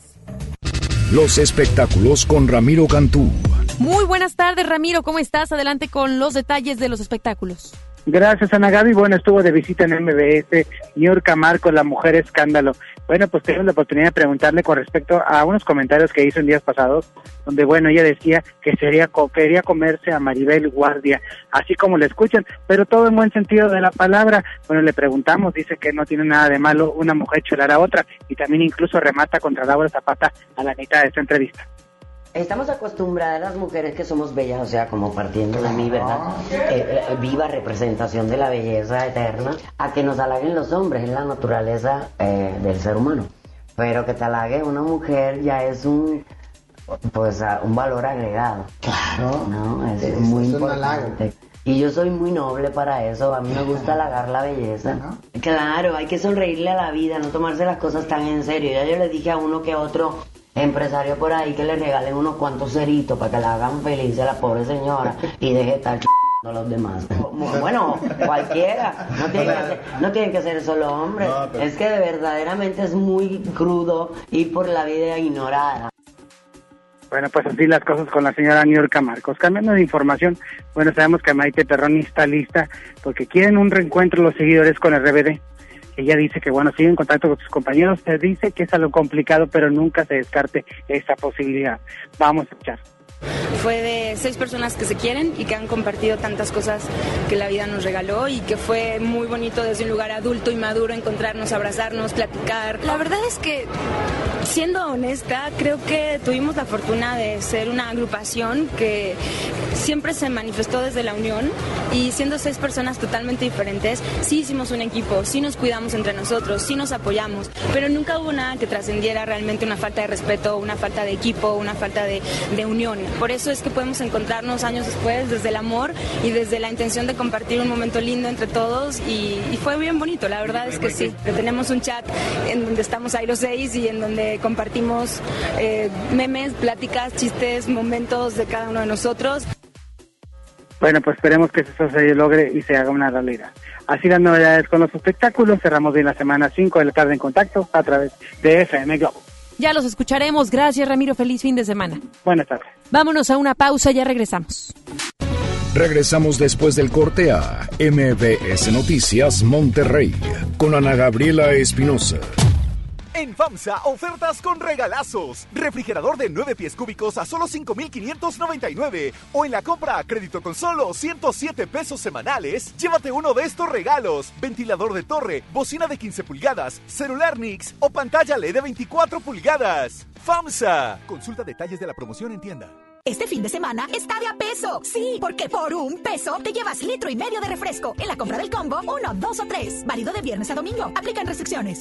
Los espectáculos con Ramiro Cantú. Muy buenas tardes, Ramiro. ¿Cómo estás? Adelante con los detalles de los espectáculos. Gracias, Ana Gaby. Bueno, estuvo de visita en MBS, York Marco, la mujer escándalo. Bueno, pues tengo la oportunidad de preguntarle con respecto a unos comentarios que hizo en días pasados, donde, bueno, ella decía que sería, quería comerse a Maribel Guardia, así como le escuchan, pero todo en buen sentido de la palabra. Bueno, le preguntamos, dice que no tiene nada de malo una mujer chorar a otra, y también incluso remata contra Laura Zapata a la mitad de esta entrevista. Estamos acostumbradas las mujeres que somos bellas, o sea, como partiendo de mí, ¿verdad? Eh, eh, viva representación de la belleza eterna, a que nos halaguen los hombres, es la naturaleza eh, del ser humano. Pero que te halague una mujer ya es un, pues, un valor agregado. Claro. ¿no? Es, muy importante. Y yo soy muy noble para eso, a mí me gusta halagar la belleza. Claro, hay que sonreírle a la vida, no tomarse las cosas tan en serio. Ya yo le dije a uno que otro empresario por ahí que le regalen unos cuantos ceritos para que la hagan feliz a la pobre señora y deje estar a los demás. Bueno, cualquiera. No tienen que ser, no tienen que ser solo hombres. Es que verdaderamente es muy crudo ir por la vida ignorada. Bueno, pues así las cosas con la señora Niurka Marcos. Cambiando de información, bueno, sabemos que Maite Perroni está lista porque quieren un reencuentro los seguidores con el RBD. Ella dice que, bueno, sigue en contacto con sus compañeros. Se dice que es algo complicado, pero nunca se descarte esa posibilidad. Vamos a escuchar. Fue de seis personas que se quieren y que han compartido tantas cosas que la vida nos regaló y que fue muy bonito desde un lugar adulto y maduro encontrarnos, abrazarnos, platicar. La verdad es que siendo honesta, creo que tuvimos la fortuna de ser una agrupación que siempre se manifestó desde la unión y siendo seis personas totalmente diferentes, sí hicimos un equipo, sí nos cuidamos entre nosotros, sí nos apoyamos, pero nunca hubo nada que trascendiera realmente una falta de respeto, una falta de equipo, una falta de, unión. Por eso es que podemos encontrarnos años después desde el amor y desde la intención de compartir un momento lindo entre todos y, fue bien bonito, la verdad es que sí. Tenemos un chat en donde estamos ahí los seis y en donde compartimos eh, memes, pláticas, chistes, momentos de cada uno de nosotros. Bueno, pues esperemos que eso se logre y se haga una realidad. Así las novedades con los espectáculos. Cerramos bien la semana 5 de la tarde en contacto a través de FM Globo. Ya los escucharemos. Gracias, Ramiro. Feliz fin de semana. Buenas tardes. Vámonos a una pausa, ya regresamos. Regresamos después del corte a MBS Noticias Monterrey con Ana Gabriela Espinosa. En FAMSA, ofertas con regalazos. Refrigerador de 9 pies cúbicos a solo 5,599. O en la compra a crédito con solo 107 pesos semanales, llévate uno de estos regalos. Ventilador de torre, bocina de 15 pulgadas, celular Nix o pantalla LED de 24 pulgadas. FAMSA. Consulta detalles de la promoción en tienda. Este fin de semana está de a peso. Sí, porque por un peso te llevas litro y medio de refresco. En la compra del combo, uno, dos o tres. Válido de viernes a domingo. Aplican restricciones.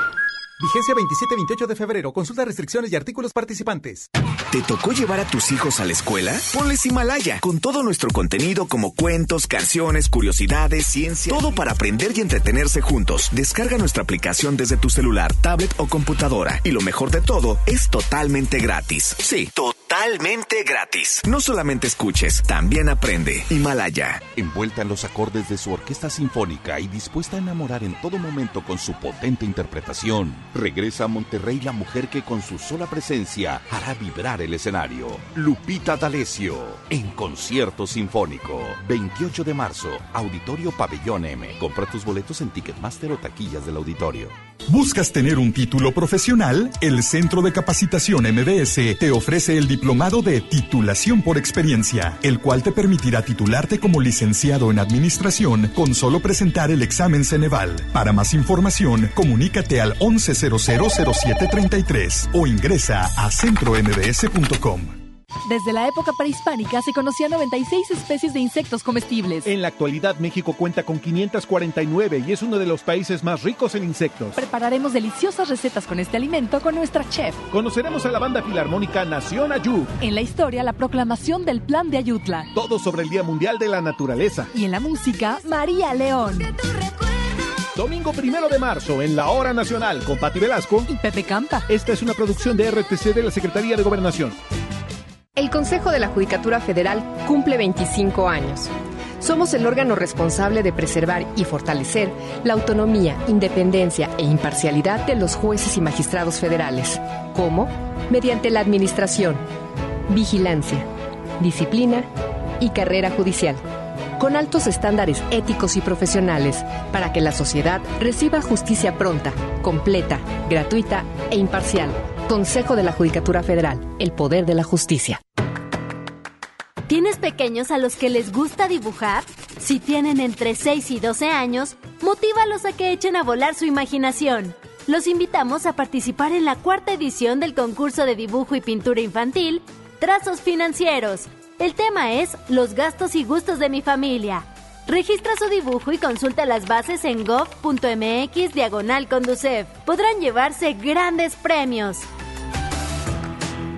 Vigencia 27-28 de febrero. Consulta restricciones y artículos participantes. ¿Te tocó llevar a tus hijos a la escuela? Ponles Himalaya, con todo nuestro contenido como cuentos, canciones, curiosidades, ciencia, todo para aprender y entretenerse juntos. Descarga nuestra aplicación desde tu celular, tablet o computadora. Y lo mejor de todo, es totalmente gratis. Sí, totalmente gratis. No solamente escuches, también aprende. Himalaya. Envuelta en los acordes de su orquesta sinfónica y dispuesta a enamorar en todo momento con su potente interpretación. Regresa a Monterrey la mujer que con su sola presencia hará vibrar el escenario. Lupita D'Alessio, en concierto sinfónico. 28 de marzo, Auditorio Pabellón M. Compra tus boletos en Ticketmaster o taquillas del auditorio. ¿Buscas tener un título profesional? El Centro de Capacitación MBS te ofrece el diplomado de titulación por experiencia, el cual te permitirá titularte como licenciado en administración con solo presentar el examen Ceneval. Para más información, comunícate al 11 000733 o ingresa a centrombs.com. Desde la época prehispánica se conocían 96 especies de insectos comestibles. En la actualidad México cuenta con 549 y es uno de los países más ricos en insectos. Prepararemos deliciosas recetas con este alimento con nuestra chef. Conoceremos a la banda filarmónica Nación Ayú. En la historia, la proclamación del Plan de Ayutla. Todo sobre el Día Mundial de la Naturaleza. Y en la música, María León. Domingo primero de marzo en la Hora Nacional con Pati Velasco y Pepe Campa. Esta es una producción de RTC de la Secretaría de Gobernación. El Consejo de la Judicatura Federal cumple 25 años. Somos el órgano responsable de preservar y fortalecer la autonomía, independencia e imparcialidad de los jueces y magistrados federales. ¿Cómo? Mediante la administración, vigilancia, disciplina y carrera judicial con altos estándares éticos y profesionales para que la sociedad reciba justicia pronta, completa, gratuita e imparcial. Consejo de la Judicatura Federal, el poder de la justicia. ¿Tienes pequeños a los que les gusta dibujar? Si tienen entre 6 y 12 años, motívalos a que echen a volar su imaginación. Los invitamos a participar en la cuarta edición del concurso de dibujo y pintura infantil, Trazos Financieros, el tema es Los gastos y gustos de mi familia. Registra su dibujo y consulta las bases en gov.mx diagonal. Podrán llevarse grandes premios.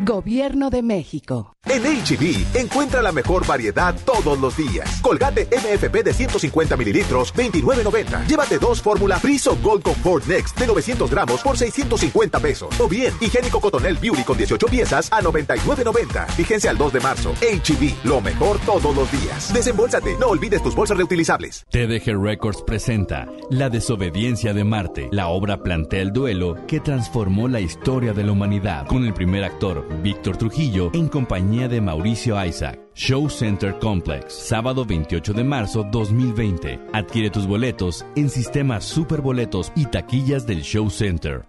Gobierno de México. En HB, e encuentra la mejor variedad todos los días. Colgate MFP de 150 mililitros, 29.90. Llévate dos fórmula Friso Gold Comfort Next de 900 gramos por 650 pesos. O bien, higiénico Cotonel Beauty con 18 piezas a 99.90. Fíjense al 2 de marzo. HB, e lo mejor todos los días. Desembolsate, no olvides tus bolsas reutilizables. TDG Records presenta La desobediencia de Marte. La obra plantea el duelo que transformó la historia de la humanidad con el primer actor Víctor Trujillo en compañía de Mauricio Isaac. Show Center Complex, sábado 28 de marzo 2020. Adquiere tus boletos en sistemas superboletos y taquillas del Show Center.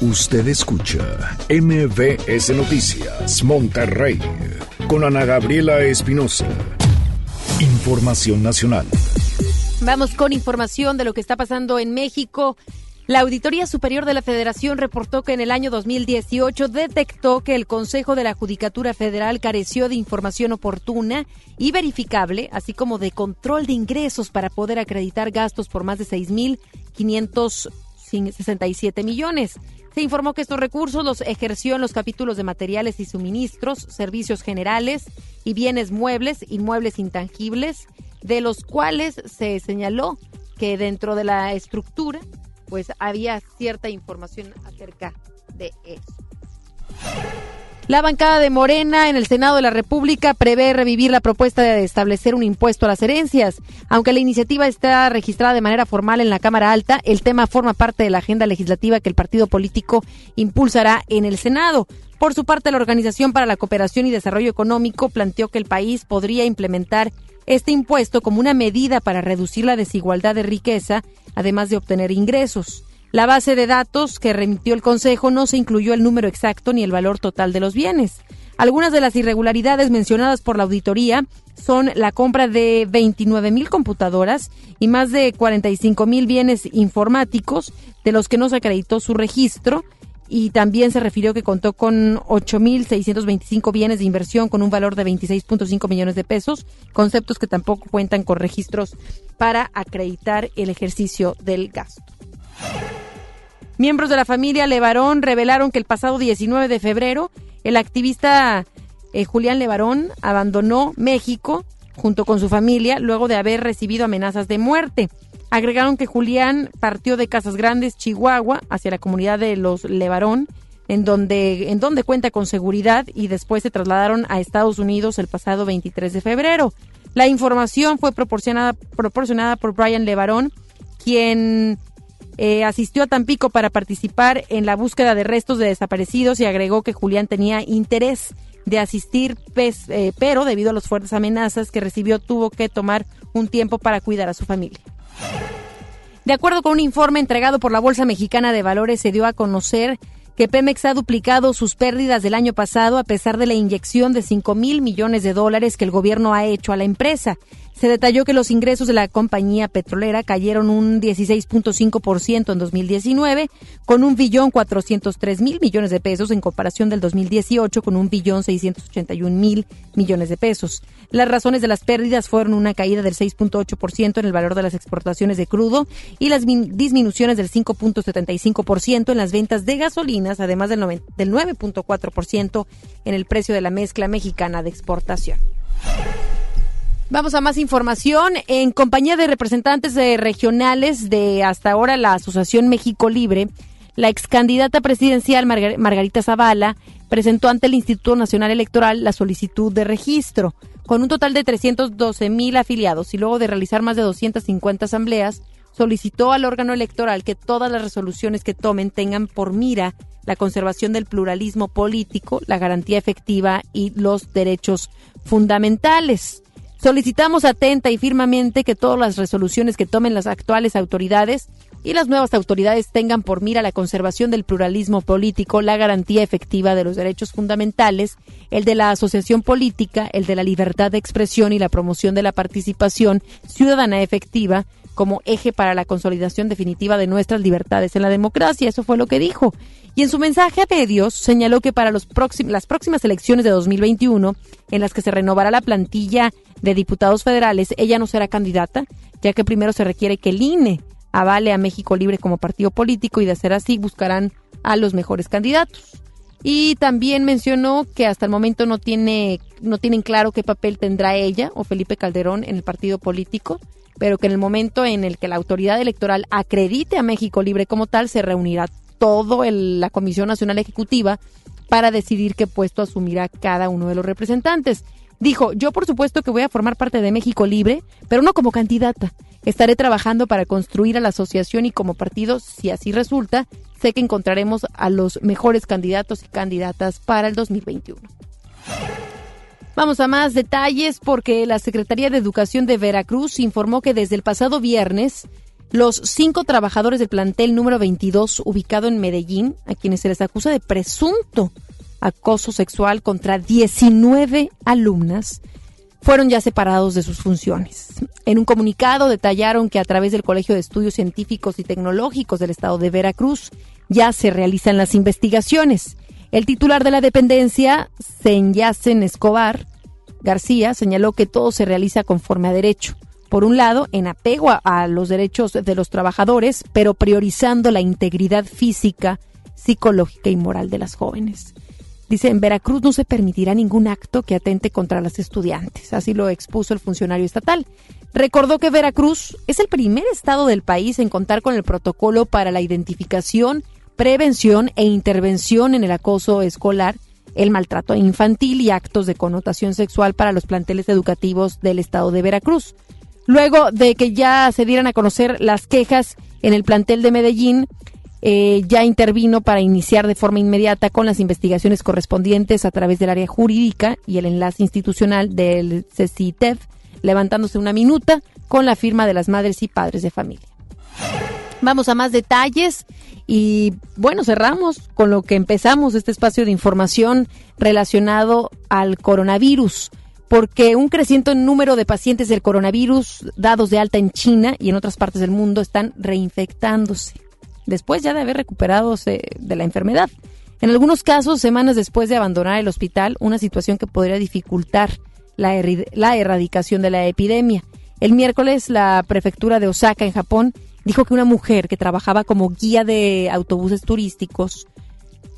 Usted escucha MBS Noticias Monterrey con Ana Gabriela Espinosa. Información nacional. Vamos con información de lo que está pasando en México. La Auditoría Superior de la Federación reportó que en el año 2018 detectó que el Consejo de la Judicatura Federal careció de información oportuna y verificable, así como de control de ingresos para poder acreditar gastos por más de 6.567 millones. Se informó que estos recursos los ejerció en los capítulos de materiales y suministros, servicios generales y bienes muebles, inmuebles intangibles, de los cuales se señaló que dentro de la estructura pues había cierta información acerca de eso. La bancada de Morena en el Senado de la República prevé revivir la propuesta de establecer un impuesto a las herencias. Aunque la iniciativa está registrada de manera formal en la Cámara Alta, el tema forma parte de la agenda legislativa que el partido político impulsará en el Senado. Por su parte, la Organización para la Cooperación y Desarrollo Económico planteó que el país podría implementar este impuesto como una medida para reducir la desigualdad de riqueza, además de obtener ingresos. La base de datos que remitió el Consejo no se incluyó el número exacto ni el valor total de los bienes. Algunas de las irregularidades mencionadas por la auditoría son la compra de 29 mil computadoras y más de 45 mil bienes informáticos de los que no se acreditó su registro y también se refirió que contó con 8.625 bienes de inversión con un valor de 26.5 millones de pesos, conceptos que tampoco cuentan con registros para acreditar el ejercicio del gasto. Miembros de la familia Levarón revelaron que el pasado 19 de febrero el activista eh, Julián Levarón abandonó México junto con su familia luego de haber recibido amenazas de muerte. Agregaron que Julián partió de Casas Grandes, Chihuahua, hacia la comunidad de los Levarón, en donde, en donde cuenta con seguridad y después se trasladaron a Estados Unidos el pasado 23 de febrero. La información fue proporcionada, proporcionada por Brian Levarón, quien eh, asistió a Tampico para participar en la búsqueda de restos de desaparecidos y agregó que Julián tenía interés de asistir, eh, pero debido a las fuertes amenazas que recibió tuvo que tomar un tiempo para cuidar a su familia. De acuerdo con un informe entregado por la Bolsa Mexicana de Valores, se dio a conocer que Pemex ha duplicado sus pérdidas del año pasado a pesar de la inyección de 5 mil millones de dólares que el gobierno ha hecho a la empresa. Se detalló que los ingresos de la compañía petrolera cayeron un 16.5% en 2019, con un billón 403 mil millones de pesos en comparación del 2018 con un billón 681 mil millones de pesos. Las razones de las pérdidas fueron una caída del 6.8% en el valor de las exportaciones de crudo y las disminuciones del 5.75% en las ventas de gasolinas, además del 9.4% en el precio de la mezcla mexicana de exportación. Vamos a más información. En compañía de representantes regionales de hasta ahora la Asociación México Libre, la ex candidata presidencial Margarita Zavala presentó ante el Instituto Nacional Electoral la solicitud de registro. Con un total de 312 mil afiliados y luego de realizar más de 250 asambleas, solicitó al órgano electoral que todas las resoluciones que tomen tengan por mira la conservación del pluralismo político, la garantía efectiva y los derechos fundamentales. Solicitamos atenta y firmemente que todas las resoluciones que tomen las actuales autoridades y las nuevas autoridades tengan por mira la conservación del pluralismo político, la garantía efectiva de los derechos fundamentales, el de la asociación política, el de la libertad de expresión y la promoción de la participación ciudadana efectiva como eje para la consolidación definitiva de nuestras libertades en la democracia. Eso fue lo que dijo. Y en su mensaje a medios señaló que para los las próximas elecciones de 2021, en las que se renovará la plantilla de diputados federales, ella no será candidata, ya que primero se requiere que el INE avale a México Libre como partido político y de ser así buscarán a los mejores candidatos. Y también mencionó que hasta el momento no tiene no tienen claro qué papel tendrá ella o Felipe Calderón en el partido político, pero que en el momento en el que la autoridad electoral acredite a México Libre como tal, se reunirá todo la Comisión Nacional Ejecutiva para decidir qué puesto asumirá cada uno de los representantes. Dijo, yo por supuesto que voy a formar parte de México Libre, pero no como candidata. Estaré trabajando para construir a la asociación y como partido, si así resulta, sé que encontraremos a los mejores candidatos y candidatas para el 2021. Vamos a más detalles porque la Secretaría de Educación de Veracruz informó que desde el pasado viernes los cinco trabajadores del plantel número 22 ubicado en Medellín, a quienes se les acusa de presunto acoso sexual contra 19 alumnas, fueron ya separados de sus funciones. En un comunicado detallaron que a través del Colegio de Estudios Científicos y Tecnológicos del Estado de Veracruz ya se realizan las investigaciones. El titular de la dependencia, Senyacen Escobar García, señaló que todo se realiza conforme a derecho. Por un lado, en apego a, los derechos de los trabajadores, pero priorizando la integridad física, psicológica y moral de las jóvenes. Dice, en Veracruz no se permitirá ningún acto que atente contra las estudiantes. Así lo expuso el funcionario estatal. Recordó que Veracruz es el primer estado del país en contar con el protocolo para la identificación, prevención e intervención en el acoso escolar, el maltrato infantil y actos de connotación sexual para los planteles educativos del estado de Veracruz. Luego de que ya se dieran a conocer las quejas en el plantel de Medellín, eh, ya intervino para iniciar de forma inmediata con las investigaciones correspondientes a través del área jurídica y el enlace institucional del CECITEF, levantándose una minuta con la firma de las madres y padres de familia. Vamos a más detalles y bueno, cerramos con lo que empezamos este espacio de información relacionado al coronavirus porque un creciente número de pacientes del coronavirus dados de alta en China y en otras partes del mundo están reinfectándose después ya de haber recuperado de la enfermedad. En algunos casos, semanas después de abandonar el hospital, una situación que podría dificultar la, erradicación de la epidemia. El miércoles, la prefectura de Osaka, en Japón, dijo que una mujer que trabajaba como guía de autobuses turísticos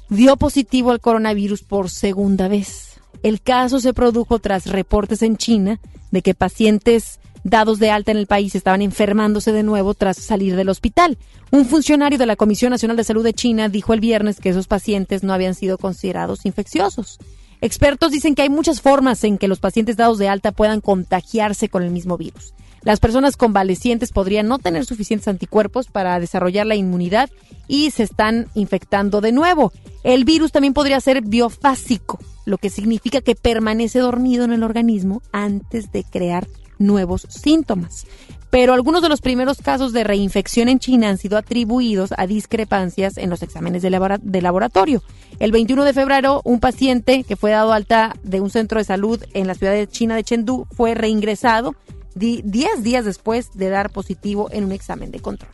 dio positivo al coronavirus por segunda vez. El caso se produjo tras reportes en China de que pacientes dados de alta en el país estaban enfermándose de nuevo tras salir del hospital. Un funcionario de la Comisión Nacional de Salud de China dijo el viernes que esos pacientes no habían sido considerados infecciosos. Expertos dicen que hay muchas formas en que los pacientes dados de alta puedan contagiarse con el mismo virus. Las personas convalecientes podrían no tener suficientes anticuerpos para desarrollar la inmunidad y se están infectando de nuevo. El virus también podría ser biofásico, lo que significa que permanece dormido en el organismo antes de crear nuevos síntomas. Pero algunos de los primeros casos de reinfección en China han sido atribuidos a discrepancias en los exámenes de, laboratorio. El 21 de febrero, un paciente que fue dado alta de un centro de salud en la ciudad de China de Chengdu fue reingresado 10 días después de dar positivo en un examen de control.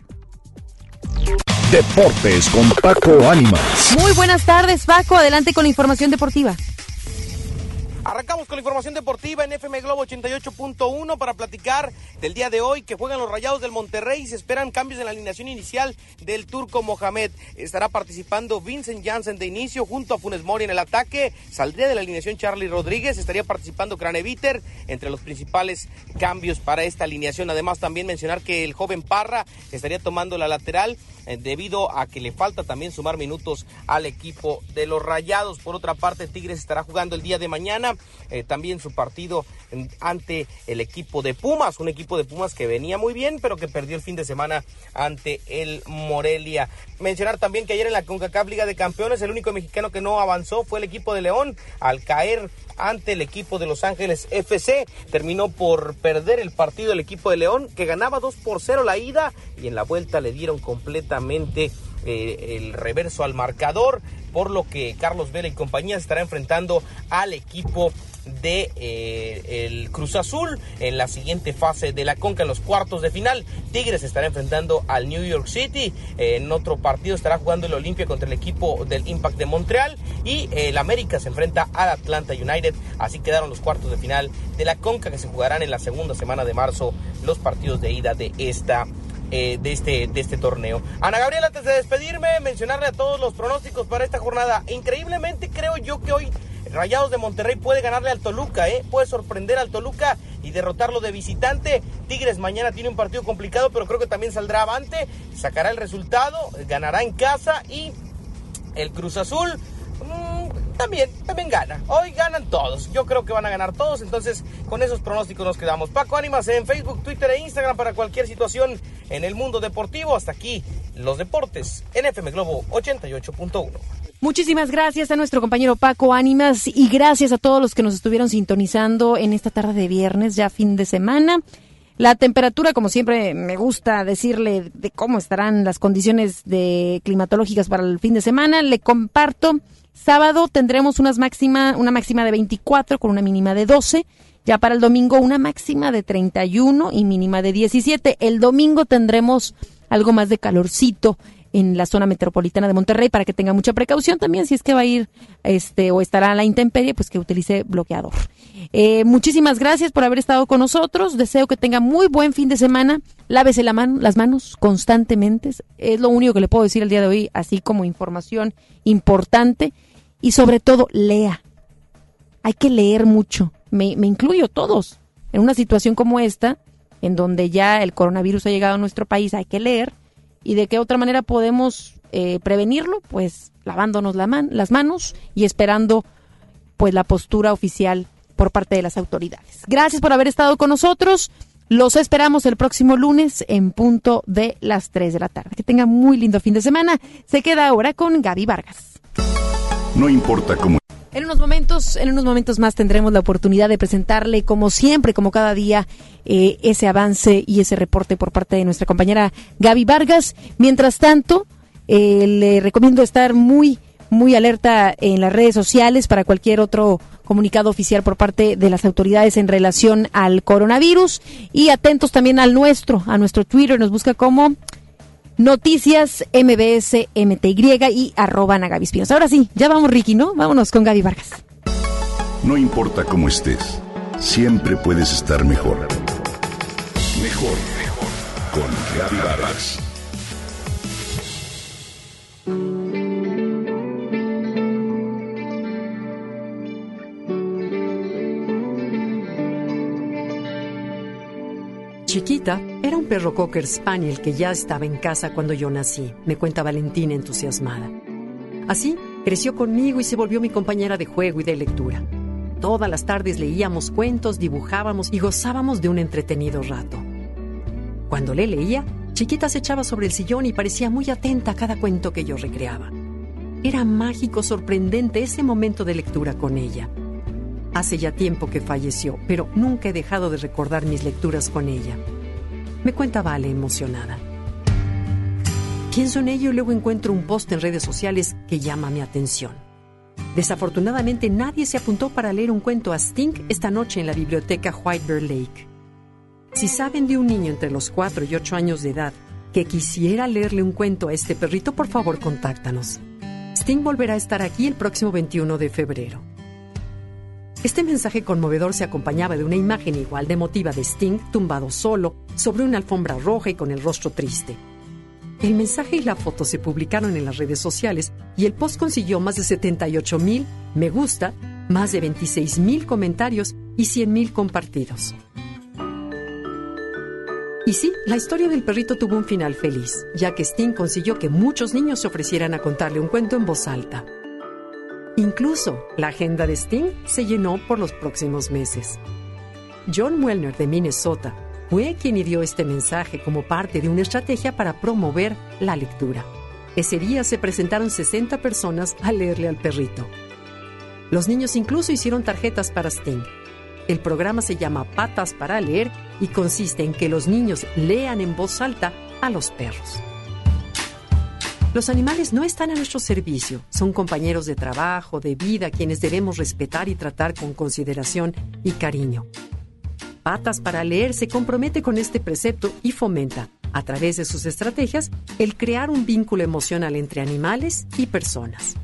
Deportes con Paco Ánimas. Muy buenas tardes, Paco. Adelante con la información deportiva. Arrancamos con la información deportiva en FM Globo 88.1 para platicar del día de hoy que juegan los Rayados del Monterrey y se esperan cambios en la alineación inicial del turco Mohamed. Estará participando Vincent Janssen de inicio junto a Funes Mori en el ataque. Saldría de la alineación Charlie Rodríguez, estaría participando Craneviter entre los principales cambios para esta alineación. Además también mencionar que el joven Parra estaría tomando la lateral debido a que le falta también sumar minutos al equipo de los Rayados. Por otra parte, Tigres estará jugando el día de mañana eh, también su partido ante el equipo de Pumas, un equipo de Pumas que venía muy bien, pero que perdió el fin de semana ante el Morelia. Mencionar también que ayer en la CONCACAF Liga de Campeones, el único mexicano que no avanzó fue el equipo de León, al caer ante el equipo de Los Ángeles FC. Terminó por perder el partido el equipo de León, que ganaba 2 por 0 la ida y en la vuelta le dieron completamente eh, el reverso al marcador, por lo que Carlos Vela y compañía estará enfrentando al equipo de eh, el Cruz Azul en la siguiente fase de la Conca en los cuartos de final. Tigres estará enfrentando al New York City. en otro partido estará jugando el Olimpia contra el equipo del Impact de Montreal y el América se enfrenta al Atlanta United. Así quedaron los cuartos de final de la Conca que se jugarán en la segunda semana de marzo los partidos de ida de esta eh, de, este, de este torneo. Ana Gabriela, antes de despedirme, mencionarle a todos los pronósticos para esta jornada. Increíblemente creo yo que hoy Rayados de Monterrey puede ganarle al Toluca, ¿eh? puede sorprender al Toluca y derrotarlo de visitante. Tigres mañana tiene un partido complicado, pero creo que también saldrá avante, sacará el resultado, ganará en casa y el Cruz Azul mm, también, también gana. Hoy ganan todos. Yo creo que van a ganar todos. Entonces, con esos pronósticos nos quedamos. Paco Ánimas en Facebook, Twitter e Instagram para cualquier situación en el mundo deportivo. Hasta aquí, los deportes en FM Globo 88.1. Muchísimas gracias a nuestro compañero Paco Ánimas y gracias a todos los que nos estuvieron sintonizando en esta tarde de viernes, ya fin de semana. La temperatura, como siempre me gusta decirle de cómo estarán las condiciones de climatológicas para el fin de semana, le comparto. Sábado tendremos unas máxima, una máxima de 24 con una mínima de 12. Ya para el domingo una máxima de 31 y mínima de 17. El domingo tendremos algo más de calorcito en la zona metropolitana de Monterrey para que tenga mucha precaución también si es que va a ir este o estará a la intemperie, pues que utilice bloqueador. Eh, muchísimas gracias por haber estado con nosotros. Deseo que tenga muy buen fin de semana. Lávese la mano, las manos constantemente. Es lo único que le puedo decir el día de hoy, así como información importante. Y sobre todo, lea. Hay que leer mucho. Me, incluyo todos. En una situación como esta, en donde ya el coronavirus ha llegado a nuestro país, hay que leer ¿Y de qué otra manera podemos eh, prevenirlo? Pues lavándonos las manos y esperando pues la postura oficial por parte de las autoridades. Gracias por haber estado con nosotros. Los esperamos el próximo lunes en punto de las 3 de la tarde. Que tenga muy lindo fin de semana. Se queda ahora con Gaby Vargas. No importa cómo en unos momentos, en unos momentos más tendremos la oportunidad de presentarle, como siempre, como cada día, eh, ese avance y ese reporte por parte de nuestra compañera Gaby Vargas. Mientras tanto, eh, le recomiendo estar muy, muy alerta en las redes sociales para cualquier otro comunicado oficial por parte de las autoridades en relación al coronavirus y atentos también al nuestro, a nuestro Twitter, nos busca como Noticias MBS MTY y arroba Nagavispinos. Ahora sí, ya vamos Ricky, ¿no? Vámonos con Gaby Vargas. No importa cómo estés, siempre puedes estar mejor. Mejor, mejor. Con Gaby Vargas. Chiquita, era un perro cocker spaniel que ya estaba en casa cuando yo nací, me cuenta Valentina entusiasmada. Así, creció conmigo y se volvió mi compañera de juego y de lectura. Todas las tardes leíamos cuentos, dibujábamos y gozábamos de un entretenido rato. Cuando le leía, Chiquita se echaba sobre el sillón y parecía muy atenta a cada cuento que yo recreaba. Era mágico, sorprendente ese momento de lectura con ella. Hace ya tiempo que falleció, pero nunca he dejado de recordar mis lecturas con ella. Me cuenta Vale emocionada. Pienso en ello y luego encuentro un post en redes sociales que llama mi atención. Desafortunadamente nadie se apuntó para leer un cuento a Sting esta noche en la biblioteca White Bear Lake. Si saben de un niño entre los 4 y 8 años de edad que quisiera leerle un cuento a este perrito, por favor contáctanos. Sting volverá a estar aquí el próximo 21 de febrero. Este mensaje conmovedor se acompañaba de una imagen igual de emotiva de Sting tumbado solo sobre una alfombra roja y con el rostro triste. El mensaje y la foto se publicaron en las redes sociales y el post consiguió más de 78 mil me gusta, más de 26 mil comentarios y 100 mil compartidos. Y sí, la historia del perrito tuvo un final feliz, ya que Sting consiguió que muchos niños se ofrecieran a contarle un cuento en voz alta. Incluso la agenda de Sting se llenó por los próximos meses. John Wellner de Minnesota fue quien dio este mensaje como parte de una estrategia para promover la lectura. Ese día se presentaron 60 personas a leerle al perrito. Los niños incluso hicieron tarjetas para Sting. El programa se llama Patas para leer y consiste en que los niños lean en voz alta a los perros. Los animales no están a nuestro servicio, son compañeros de trabajo, de vida, quienes debemos respetar y tratar con consideración y cariño. Patas para leer se compromete con este precepto y fomenta, a través de sus estrategias, el crear un vínculo emocional entre animales y personas.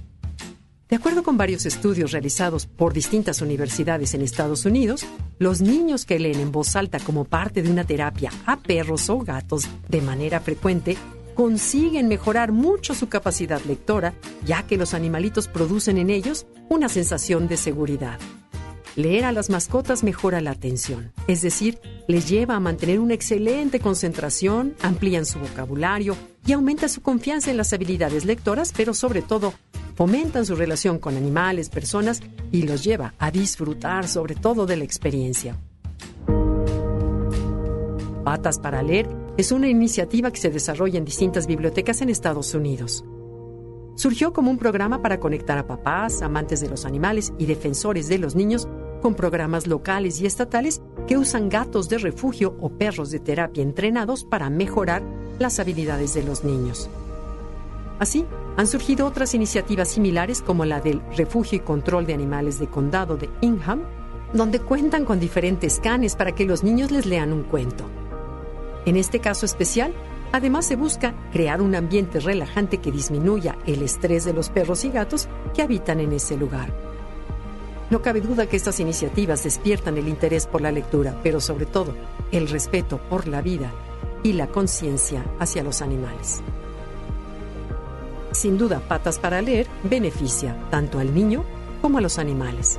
De acuerdo con varios estudios realizados por distintas universidades en Estados Unidos, los niños que leen en voz alta como parte de una terapia a perros o gatos de manera frecuente consiguen mejorar mucho su capacidad lectora, ya que los animalitos producen en ellos una sensación de seguridad. Leer a las mascotas mejora la atención, es decir, les lleva a mantener una excelente concentración, amplían su vocabulario y aumenta su confianza en las habilidades lectoras, pero sobre todo fomentan su relación con animales, personas y los lleva a disfrutar sobre todo de la experiencia. Patas para leer es una iniciativa que se desarrolla en distintas bibliotecas en Estados Unidos. Surgió como un programa para conectar a papás, amantes de los animales y defensores de los niños con programas locales y estatales que usan gatos de refugio o perros de terapia entrenados para mejorar las habilidades de los niños. Así, han surgido otras iniciativas similares como la del Refugio y Control de Animales de Condado de Ingham, donde cuentan con diferentes canes para que los niños les lean un cuento. En este caso especial, además se busca crear un ambiente relajante que disminuya el estrés de los perros y gatos que habitan en ese lugar. No cabe duda que estas iniciativas despiertan el interés por la lectura, pero sobre todo el respeto por la vida y la conciencia hacia los animales. Sin duda, Patas para Leer beneficia tanto al niño como a los animales.